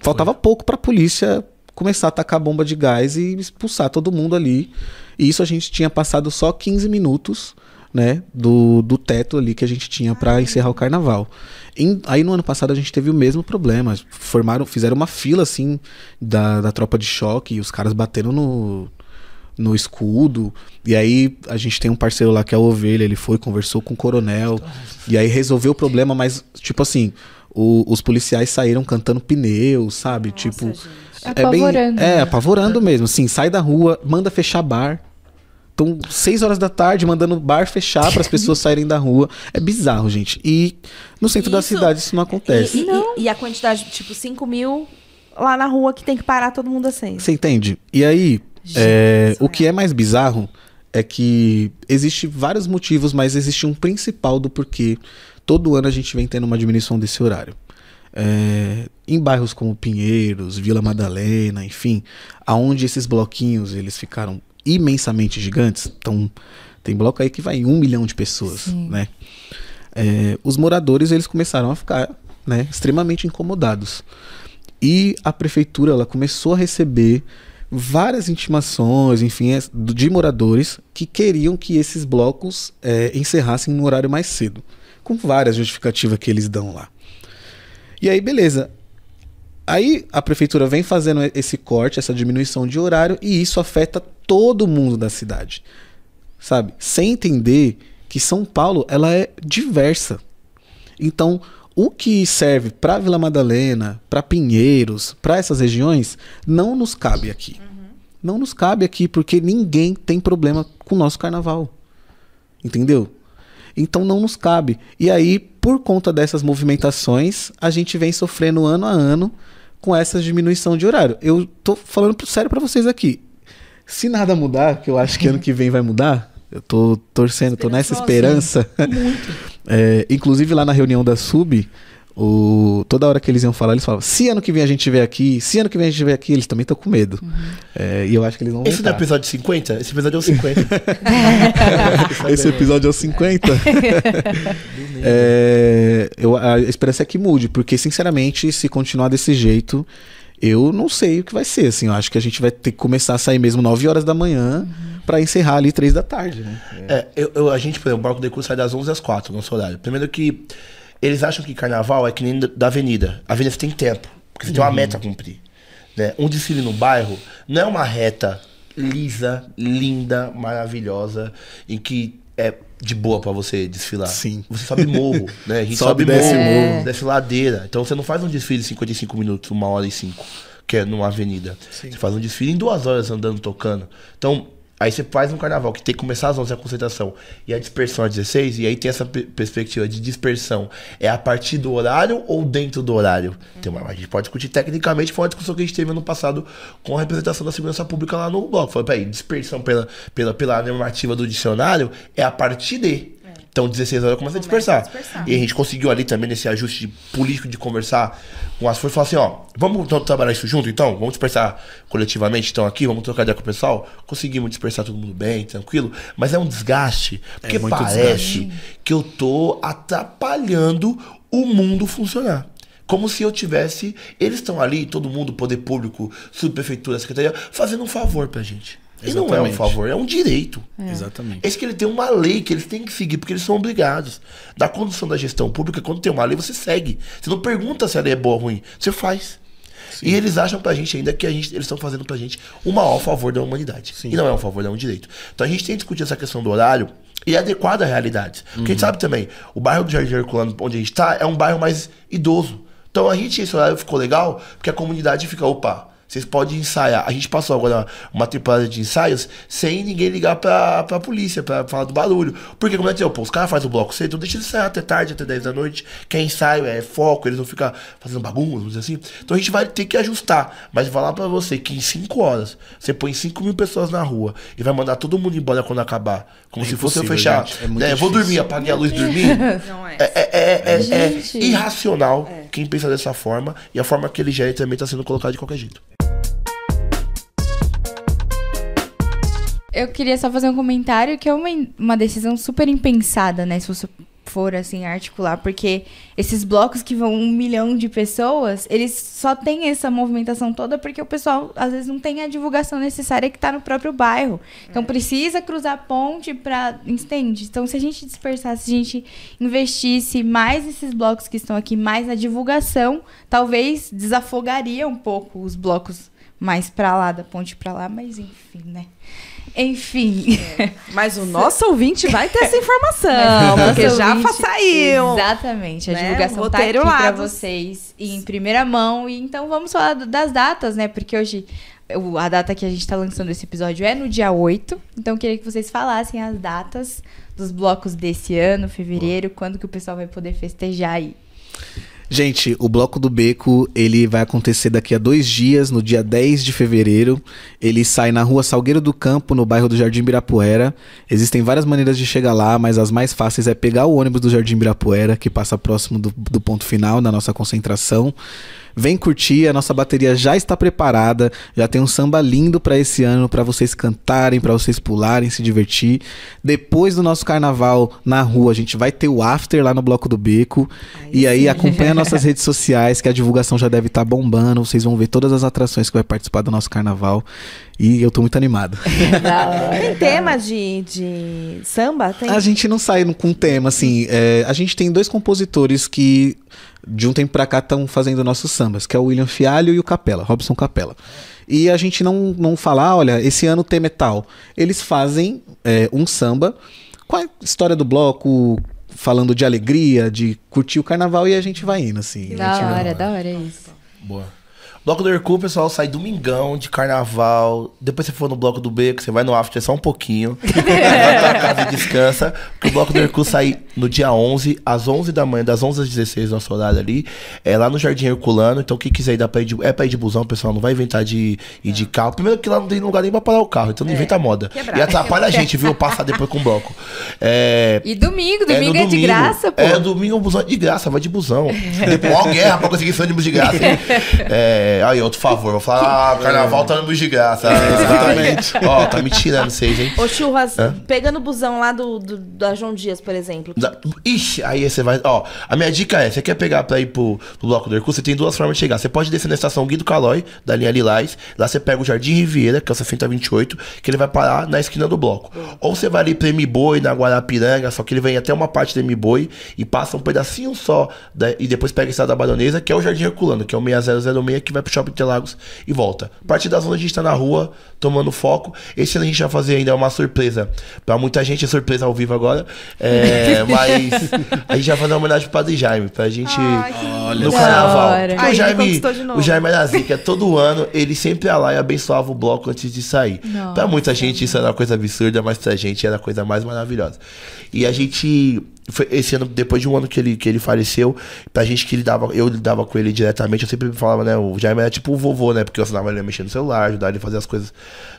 faltava pouco pra polícia começar a tacar bomba de gás e expulsar todo mundo ali. E isso a gente tinha passado só 15 minutos, né? Do, do teto ali que a gente tinha pra encerrar o carnaval. Em- aí no ano passado a gente teve o mesmo problema. Formaram, fizeram uma fila assim da, da tropa de choque e os caras bateram no, no escudo. E aí a gente tem um parceiro lá que é a Ovelha, ele foi, conversou com o coronel. E aí resolveu o problema, mas, tipo assim, o- os policiais saíram cantando pneu, sabe? tipo. gente. É bem. Apavorando, É, né? apavorando mesmo. Assim, sai da rua, manda fechar bar. Então, seis horas da tarde, mandando bar fechar para as pessoas saírem da rua. É bizarro, gente. E no centro da Isso- cidade isso não acontece. E, e- e a quantidade, tipo, 5 mil lá na rua que tem que parar todo mundo às seis. Você entende? E aí, é, o que é mais bizarro é que existe vários motivos, mas existe um principal do porquê todo ano a gente vem tendo uma diminuição desse horário. É, em bairros como Pinheiros, Vila Madalena, enfim, aonde esses bloquinhos eles ficaram imensamente gigantes. Então, tem bloco aí que vai em um milhão de pessoas, né? É, os moradores eles começaram a ficar né, extremamente incomodados. E a prefeitura ela começou a receber várias intimações, enfim, é, de moradores que queriam que esses blocos é, encerrassem no horário mais cedo, com várias justificativas que eles dão lá. E aí, beleza. Aí a prefeitura vem fazendo esse corte, essa diminuição de horário, e isso afeta todo mundo da cidade. Sabe? Sem entender que São Paulo ela é diversa. Então, o que serve para Vila Madalena, para Pinheiros, para essas regiões, não nos cabe aqui. Não nos cabe aqui porque ninguém tem problema com o nosso carnaval. Entendeu? Então não nos cabe. E aí, por conta dessas movimentações, a gente vem sofrendo ano a ano com essa diminuição de horário. Eu tô falando sério pra vocês aqui. Se nada mudar, que eu acho que ano que vem vai mudar, eu tô torcendo, tô nessa esperança. [LAUGHS] É, inclusive lá na reunião da Sub, o, toda hora que eles iam falar, eles falavam: se ano que vem a gente vier aqui, se ano que vem a gente vier aqui, eles também estão com medo. É, e eu acho que eles não vão Esse não é episódio 50? Esse episódio é o 50. [LAUGHS] [LAUGHS] Esse episódio é o 50. É, eu, a esperança é que mude, porque, sinceramente, se continuar desse jeito, eu não sei o que vai ser. Assim, eu acho que a gente vai ter que começar a sair mesmo 9 horas da manhã pra encerrar ali 3 da tarde. Né? É, eu, eu- a gente, por exemplo, o Barco de Curso sai das 11 às 4, nosso horário. Primeiro que eles acham que carnaval é que nem da- da avenida. A avenida você tem tempo, porque você tem uma meta a cumprir. Né? Um desfile no bairro não é uma reta lisa, linda, maravilhosa, em que é de boa pra você desfilar. Sim. Você sobe morro, [LAUGHS] né? A gente Sobe sobe, desce morro, morro. desce ladeira. Então você não faz um desfile de 55 minutos, uma hora e cinco, que é numa avenida. Você faz um desfile em duas horas andando, tocando. Então, aí você faz um carnaval que tem que começar às 11 a concentração e a dispersão às 16, e aí tem essa pe- perspectiva de dispersão. É a partir do horário ou dentro do horário? Tem uma, a gente pode discutir tecnicamente, foi uma discussão que a gente teve ano passado com a representação da segurança pública lá no bloco. Falei, peraí, dispersão pela, pela, pela normativa do dicionário é a partir de. Então, 16 horas começa, a dispersar. dispersar. E a gente conseguiu ali também, nesse ajuste de- político de conversar com as forças, falar assim, ó, vamos então trabalhar isso junto, então? Vamos dispersar coletivamente, então, aqui? Vamos trocar ideia com o pessoal? Conseguimos dispersar todo mundo bem, tranquilo? Mas é um desgaste, porque muito parece que eu tô atrapalhando o mundo funcionar. Como se eu tivesse. Eles estão ali, todo mundo, poder público, subprefeitura, secretaria, fazendo um favor pra gente. E não é um Exatamente. favor, é um direito. Exatamente. Esse que ele tem uma lei que eles têm que seguir, porque eles são obrigados. Da condução da gestão pública, quando tem uma lei, você segue. Você não pergunta se a lei é boa ou ruim, você faz. E eles acham pra gente ainda que a gente, eles estão fazendo pra gente o maior favor da humanidade. E não é um favor, é um direito. Então a gente tem que discutir essa questão do horário e adequado à realidade. Porque a gente sabe também, o bairro do Jardim Herculano, onde a gente tá, é um bairro mais idoso. Então a gente, esse horário ficou legal, porque a comunidade fica, opa, vocês podem ensaiar. A gente passou agora uma temporada de ensaios sem ninguém ligar pra, pra polícia, pra falar do barulho. Porque, como é que dizer, pô, os caras fazem o bloco cedo, então deixa eles ensaiar até tarde, até 10 da noite, que é ensaio, é foco, eles vão ficar fazendo bagunça, vamos dizer assim. Então a gente vai ter que ajustar. Mas falar pra você que em 5 horas você põe 5 mil pessoas na rua e vai mandar todo mundo embora quando acabar. Como É se fosse eu fechar. gente. É muito né, eu vou dormir, apaguei a luz [LAUGHS] e dormir. Não é. É, é, é, é- é irracional quem pensa dessa forma e a forma que ele gera também está sendo colocada de qualquer jeito. Eu queria só fazer um comentário que é uma, uma decisão super impensada, né? Se você for, assim, articular. Porque esses blocos que vão um milhão de pessoas, eles só têm essa movimentação toda porque o pessoal, às vezes, não tem a divulgação necessária que tá no próprio bairro. Então, precisa cruzar a ponte pra... Entende? Então, se a gente dispersasse, se a gente investisse mais nesses blocos que estão aqui, mais na divulgação, talvez desafogaria um pouco os blocos mais pra lá, da ponte pra lá. Mas, enfim, né? Enfim. Mas o [LAUGHS] nosso ouvinte vai ter essa informação, porque já ouvinte- saiu. Exatamente. A né? divulgação tá aqui Roteiro dos- vocês em primeira mão. E então vamos falar das datas, né? Porque hoje o- a data que a gente tá lançando esse episódio é no dia 8. Então eu queria que vocês falassem as datas dos blocos desse ano, fevereiro, quando que o pessoal vai poder festejar aí. Gente, o Bloco do Beco, ele vai acontecer daqui a dois dias, no dia 10 de fevereiro. Ele sai na rua Salgueiro do Campo, no bairro do Jardim Birapuera. Existem várias maneiras de chegar lá, mas as mais fáceis é pegar o ônibus do Jardim Birapuera, que passa próximo do, do ponto final da nossa concentração. Vem curtir, a nossa bateria já está preparada, já tem um samba lindo para esse ano, para vocês cantarem, para vocês pularem, se divertir. Depois do nosso carnaval na rua, a gente vai ter o after lá no Bloco do Beco. e aí acompanha nossas [LAUGHS] redes sociais, que a divulgação já deve estar bombando. Vocês vão ver todas as atrações que vai participar do nosso carnaval. E eu tô muito animado. [LAUGHS] Tem [LAUGHS] tema de, de samba? Tem? A gente não sai com tema, assim. é, a gente tem dois compositores que, de um tempo pra cá, estão fazendo nossos sambas, que é o William Fialho e o Capela, Robson Capela. E a gente não, não fala, ah, olha, esse ano o tema é tal. Eles fazem é, um samba com a história do bloco, falando de alegria, de curtir o carnaval, e a gente vai indo, assim. Da vai- hora, da hora isso. Boa. Bloco do Hercule, pessoal, sai domingão de carnaval. Depois você for no bloco do Beco, você vai no after só um pouquinho. [LAUGHS] vai pra casa e descansa. Porque o bloco do Hercule sai no dia 11, às 11 da manhã, das 11 às 16, nosso horário ali. É lá no Jardim Herculano. Então, quem quiser ir, dá pra ir de, é pra ir de busão, pessoal. Não vai inventar de ir de carro. Primeiro que lá não tem lugar nem pra parar o carro. Então não inventa moda. Quebrar. E atrapalha a gente, viu? Passar depois com o bloco. É. E domingo, É, domingo no é, de graça, pô. É, domingo o busão é de graça, vai de busão. [LAUGHS] Depois, ó, guerra pra conseguir ônibus de graça. hein? [LAUGHS] É, aí, outro favor, vou falar, ah, carnaval tá ônibus de graça. Exatamente. [LAUGHS] Ó, tá me tirando vocês, hein? Ô, Churras, Hã? pegando o busão lá do, do, da João Dias, por exemplo. Da- Ixi, aí você vai. Ó, a minha dica é: você quer pegar pra ir pro, pro bloco do Hercule, você tem duas formas de chegar. Você pode descer na estação Guido Calói, da linha Lilás. Lá você pega o Jardim Riviera, que é o 6028, que ele vai parar na esquina do bloco. Ou você vai ali pra M-Boi, na Guarapiranga, só que ele vem até uma parte do M-Boi e passa um pedacinho só. da- e depois pega a estrada da Baronesa, que é o Jardim Herculano, que é o 6006, que vai pro Shopping Interlagos e volta. A partir das onde a gente tá na rua, tomando foco. Esse ano a gente vai fazer ainda uma surpresa. Pra muita gente é surpresa ao vivo agora. É, [LAUGHS] mas a gente vai fazer uma homenagem pro Padre Jaime, pra gente no da carnaval. Porque Ai, o Jaime, o Jaime era zica, todo ano ele sempre ia lá e abençoava o bloco antes de sair. Nossa. Pra muita gente isso era uma coisa absurda, mas pra gente era a coisa mais maravilhosa. E a gente foi- esse ano, depois de um ano que ele, que ele faleceu, pra gente que lidava, eu lidava com ele diretamente, eu sempre falava, né? O Jaime era tipo o vovô, né? Porque eu ensinava ele a mexer no celular, ajudar ele a fazer as coisas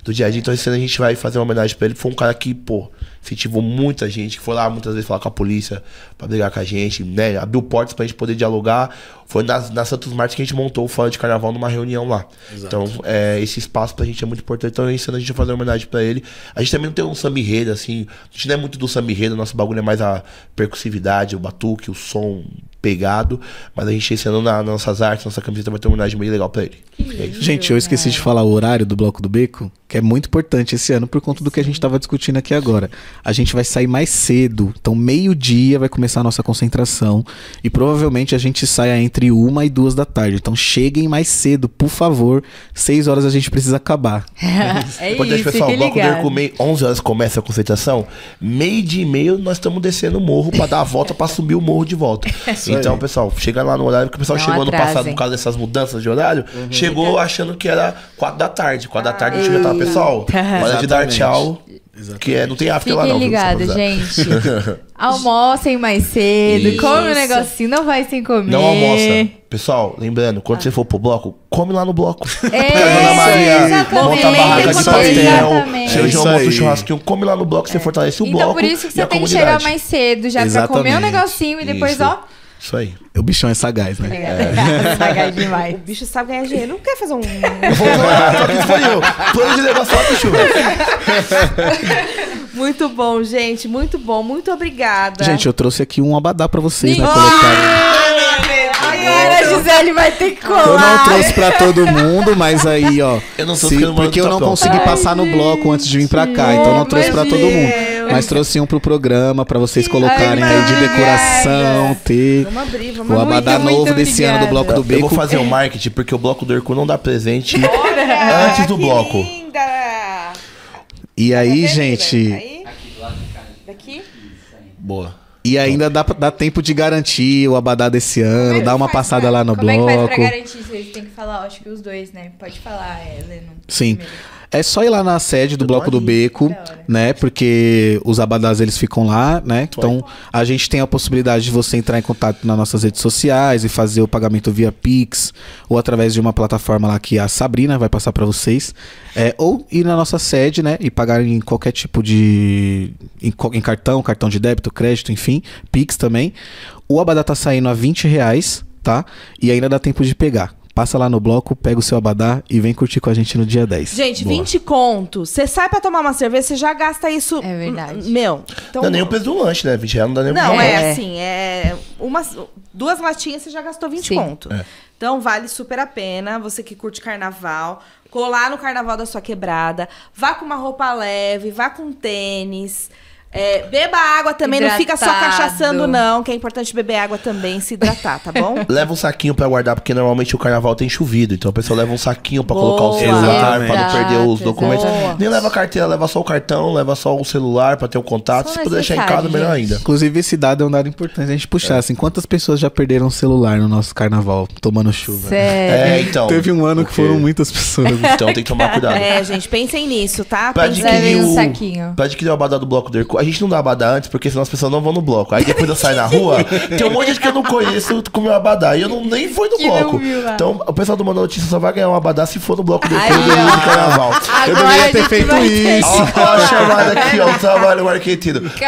do dia a dia. Então esse ano a gente vai fazer uma homenagem pra ele. Foi um cara que, pô, incentivou muita gente, que foi lá muitas vezes falar com a polícia pra brigar com a gente, né? Abriu portas pra gente poder dialogar. Foi na, na Santos Martins que a gente montou o Fora de Carnaval numa reunião lá. Então, é, esse espaço pra gente é muito importante. Então, esse ano a gente vai fazer uma homenagem pra ele. A gente também não tem um samba assim. A gente não é muito do samba enredo, nosso bagulho é mais a percussividade, o batuque, o som pegado. Mas a gente, esse ano, na, nas nossas artes, nossa camiseta vai ter uma homenagem bem legal pra ele. É isso. Gente, eu esqueci de falar o horário do Bloco do Beco, que é muito importante esse ano por conta do que a gente estava discutindo aqui agora. A gente vai sair mais cedo, então meio-dia vai começar a nossa concentração e provavelmente a gente saia entre uma e duas da tarde. Então cheguem mais cedo, por favor. Seis horas a gente precisa acabar. [LAUGHS] é Importante, isso, pessoal, o bloco do ligado. Hercule, 11 horas começa a concentração. Meio dia e meio nós estamos descendo o morro pra dar a volta pra subir o morro de volta. [LAUGHS] então, pessoal, chega lá no horário, porque o pessoal Não chegou ano atrasem. passado por causa dessas mudanças de horário, Uhum. chegou achando que era 4 da tarde. 4 da tarde a gente já tava, pessoal, hora de dar Exatamente. tchau. Que é, não tem after lá não. avisar. gente. [LAUGHS] Almocem mais cedo, Isso. come um negocinho, não vai sem comer. Não almoça. Pessoal, lembrando, quando você for pro bloco, come lá no bloco. É, Porque a Dona Maria exatamente. monta a barraca de pastel, aí. Exatamente. seu É João monta o aí. churrasquinho, come lá no bloco, você fortalece o Então bloco por isso que você tem que chegar mais cedo já pra comer um Exatamente. negocinho e depois, Isso. ó. Isso aí. O bichão é sagaz, né? [LAUGHS] Pagar O demais. bicho sabe ganhar dinheiro. Não quer fazer um. Só que eu. Plano de pro [LAUGHS] muito bom, gente. Muito bom. Muito obrigada. Gente, eu trouxe aqui um abadá pra vocês, né? Colocar. Agora a Gisele vai ter que colar. Eu não trouxe pra todo mundo, mas aí, ó. Eu não tô se- porque o eu não consegui passar no bloco antes de vir pra cá, então eu não trouxe pra todo mundo. Deus. Mas trouxe um pro programa pra vocês colocarem Ai, aí de obrigada. decoração, ter Vamos abrir, vamos o abadá muito novo desse ano do Bloco do Eu Beco. vou fazer o marketing porque o bloco do Hercu não dá presente Olha, antes do que bloco. Linda. E aí, Cadê, gente? Aí? Daqui? Boa. e ainda dá, dá tempo de garantir o abadá desse ano, dá uma passada lá no Como é que faz pra bloco. garantir? Vocês têm que falar, acho que os dois, né? Pode falar, Helena. Sim. primeiro. É só ir lá na sede do Bloco do. Beco, hora. né? Porque os abadás eles ficam lá, né? Então a gente tem a possibilidade de você entrar em contato nas nossas redes sociais e fazer o pagamento via Pix ou através de uma plataforma lá que a Sabrina vai passar pra vocês. É, ou ir na nossa sede, né? E pagar em qualquer tipo de. Em, em cartão, cartão de débito, crédito, enfim. Pix também. O abadá tá saindo a 20 reais, tá? E ainda dá tempo de pegar. Passa lá no bloco, pega o seu abadá e vem curtir com a gente no dia 10. Gente, Boa. 20 contos. Você sai pra tomar uma cerveja, você já gasta isso. É verdade. Meu. Então, Não é nem o preço do lanche, né? 20 reais não dá nem Não, pra- é, É. assim, é umas, duas latinhas você já gastou 20 Sim. conto. É. Então vale super a pena, você que curte carnaval, colar no carnaval da sua quebrada, vá com uma roupa leve, vá com tênis. É, beba água também, não fica só cachaçando, não, que é importante beber água também, se hidratar, tá bom? [LAUGHS] Leva um saquinho pra guardar, porque normalmente o carnaval tem chovido. Então a pessoa leva um saquinho pra Boa. colocar o celular, pra não perder os documentos. exatamente. Nem leva carteira, leva só o cartão, leva só o celular pra ter o contato. Só Se puder deixar em casa, melhor ainda. Inclusive, esse dado é um dado importante a gente puxar. Assim, quantas pessoas já perderam o celular no nosso carnaval tomando chuva? Sério. É, então. Teve um ano que foram muitas pessoas. [LAUGHS] Então tem que tomar cuidado. É, gente, pensem nisso, tá? Pra Pensem adquirir, Levem um o, saquinho. pra adquirir o abadá do bloco do Hercu, a gente não dá abadá antes, porque senão as pessoas não vão no bloco. Aí depois eu saio na rua, [LAUGHS] tem um monte de gente que eu não conheço com o meu abadá. E eu não, nem fui no Que bloco. viu. Então o pessoal do Manda Notícia só vai ganhar um abadá se for no bloco do Aí, Hercu ó. de carnaval. Eu deveria ter feito ter isso. Ó, ó a chamada aqui, ó, o trabalho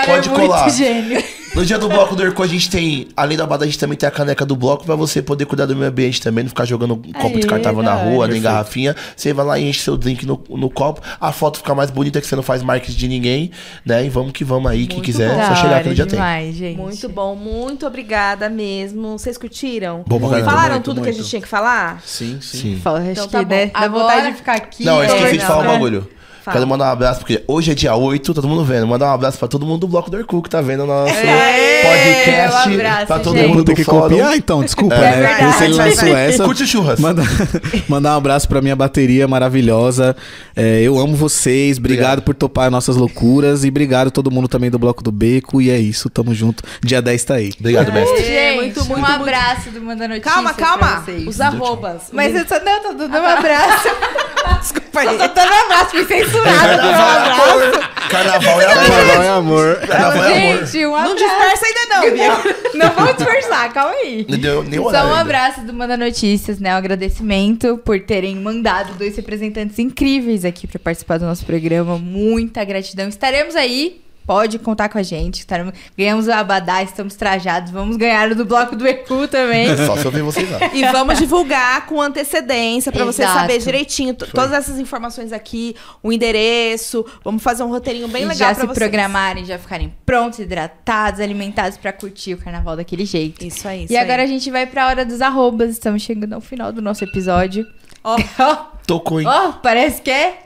Pode é muito colar. gênio. No dia do bloco do Hercu, a gente tem, além da abadá, a gente também tem a caneca do bloco pra você poder cuidar do meio ambiente também, não ficar jogando um copo de cartão na rua, nem garrafinha. Você vai lá e enche seu drink no, no copo. A foto fica mais bonita que você não faz marketing de ninguém, né? E vamos que vamos aí, quem quiser, Da só chegar aqui no dia tem. demais, gente. Muito bom, muito obrigada mesmo. Vocês curtiram? Bom pra caramba. Falaram Muito, tudo que a muito. gente tinha que falar? Sim, sim. Sim. Fala, Então que tá bom. né, dá vontade de ficar aqui. Não, eu esqueci de falar um né? bagulho. Fala. Quero mandar um abraço, porque hoje é dia 8, tá todo mundo vendo. Mandar um abraço pra todo mundo do bloco do Hercu que tá vendo o nosso Ê, podcast. um abraço, pra todo gente. mundo do que fórum. copiar, então, desculpa, É né? verdade, se ele vai, lançou vai. essa. Curte churras. Manda, [LAUGHS] mandar um abraço pra minha bateria maravilhosa. É, eu amo vocês. Obrigado, Obrigado. por topar nossas loucuras. E obrigado todo mundo também do Bloco do Beco. E é isso, tamo junto. Dia 10 tá aí. Obrigado, mestre. Gente, muito, muito, um muito. abraço do Manda Notícias Calma, pra calma. vocês. Os arrobas. Mas eu só... Não, tô dando um abraço. [LAUGHS] Desculpa aí. Eu só dando um abraço, fui censurado. Carnaval é amor. Carnaval é amor. é amor. Carnaval é amor. Gente, um Não abraço. dispersa ainda não, viu? Não vamos dispersar, calma aí. Não deu nem Só um ainda. abraço do Manda Notícias, né? Um agradecimento por terem mandado dois representantes incríveis aqui para participar do nosso programa. Muita gratidão. Estaremos aí. Pode contar com a gente. Estaremos... Ganhamos o Abadá, estamos trajados. Vamos ganhar o do bloco do Ecu também. Só se eu ver vocês lá. E vamos divulgar com antecedência pra você saber direitinho t- todas essas informações aqui, o endereço. Vamos fazer um roteirinho bem E legal já pra se vocês. programarem, já ficarem prontos, hidratados, alimentados para curtir o carnaval daquele jeito. Isso aí. Isso e agora a aí. gente vai pra hora dos arrobas. Estamos chegando ao final do nosso episódio. Ó, Ó, [LAUGHS] Tocou, hein? Oh, parece que é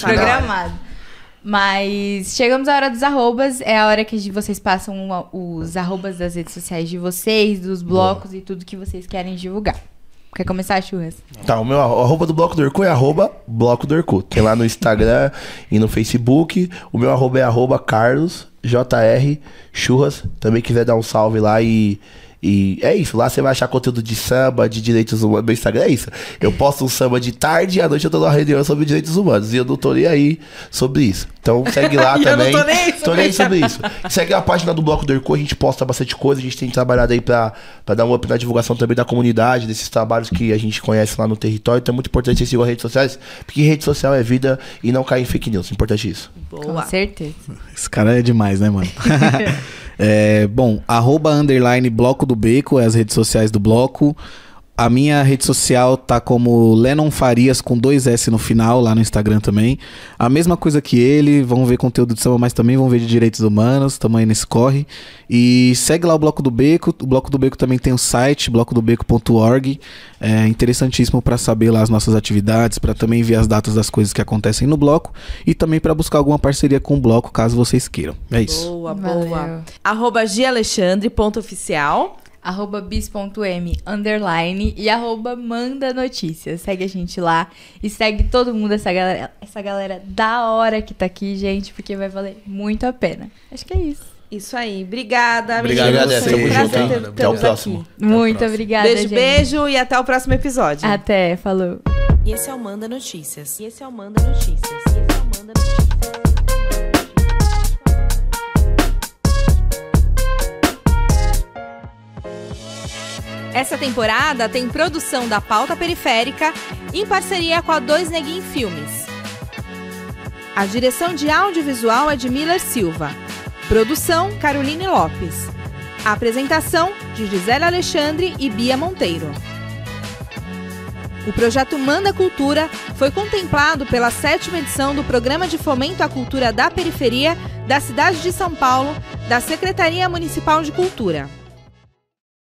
programado. Mas chegamos à hora dos arrobas. É a hora que vocês passam uma- os arrobas das redes sociais de vocês, dos blocos e tudo que vocês querem divulgar. Quer começar, Churras? Tá, o meu arroba do Bloco do Orkut é arroba Bloco do Orkut. Tem lá no Instagram e no Facebook. O meu arroba é arroba Carlos JR Churras. Também quiser dar um salve lá e. E é isso, lá você vai achar conteúdo de samba, de direitos humanos. Meu Instagram é isso. Eu posto um samba de tarde e à noite eu tô numa reunião sobre direitos humanos. E eu não tô nem aí sobre isso. Então segue lá [LAUGHS] E eu não também. tô nem sobre Tô nem sobre isso. Segue a página do Bloco do Orkut, a gente posta bastante coisa. A gente tem trabalhado aí pra, pra dar um up na divulgação também da comunidade, desses trabalhos que a gente conhece lá no território. Então é muito importante vocês sigam as redes sociais, porque rede social é vida e não cair em fake news. Importante isso. boa. Com certeza. Esse cara é demais, né, mano? [LAUGHS] [LAUGHS] É, bom, arroba underline bloco do beco, é as redes sociais do bloco. A minha rede social tá como Lennon Farias com dois S no final, lá no Instagram também. A mesma coisa que ele, vão ver conteúdo de samba, mas também vão ver de direitos humanos, também nesse corre. E segue lá o Bloco do Beco. O Bloco do Beco também tem o site, blocodobeco.org. É interessantíssimo para saber lá as nossas atividades, para também ver as datas das coisas que acontecem no bloco e também para buscar alguma parceria com o bloco, caso vocês queiram. É isso. Boa, Valeu. boa. Arroba Gialexandre, ponto oficial. Arroba bis.m underline e arroba manda notícias. Segue a gente lá e segue todo mundo, essa galera, essa galera da hora que tá aqui, gente, porque vai valer muito a pena. Acho que é isso. Isso aí. Obrigada, Obrigado, um Tamo junto, Até o próximo. aqui. muito obrigada, Beijo, gente. beijo e até o próximo episódio. Até, falou. E esse é o Manda Notícias. E esse é o Manda Notícias. E esse é o Manda Notícias. Essa temporada tem produção da Pauta Periférica em parceria com a Dois Neguin Filmes. A direção de audiovisual é de Miller Silva. Produção Caroline Lopes. A apresentação de Gisele Alexandre e Bia Monteiro. O projeto Manda Cultura foi contemplado pela sétima edição do Programa de Fomento à Cultura da Periferia da cidade de São Paulo, da Secretaria Municipal de Cultura.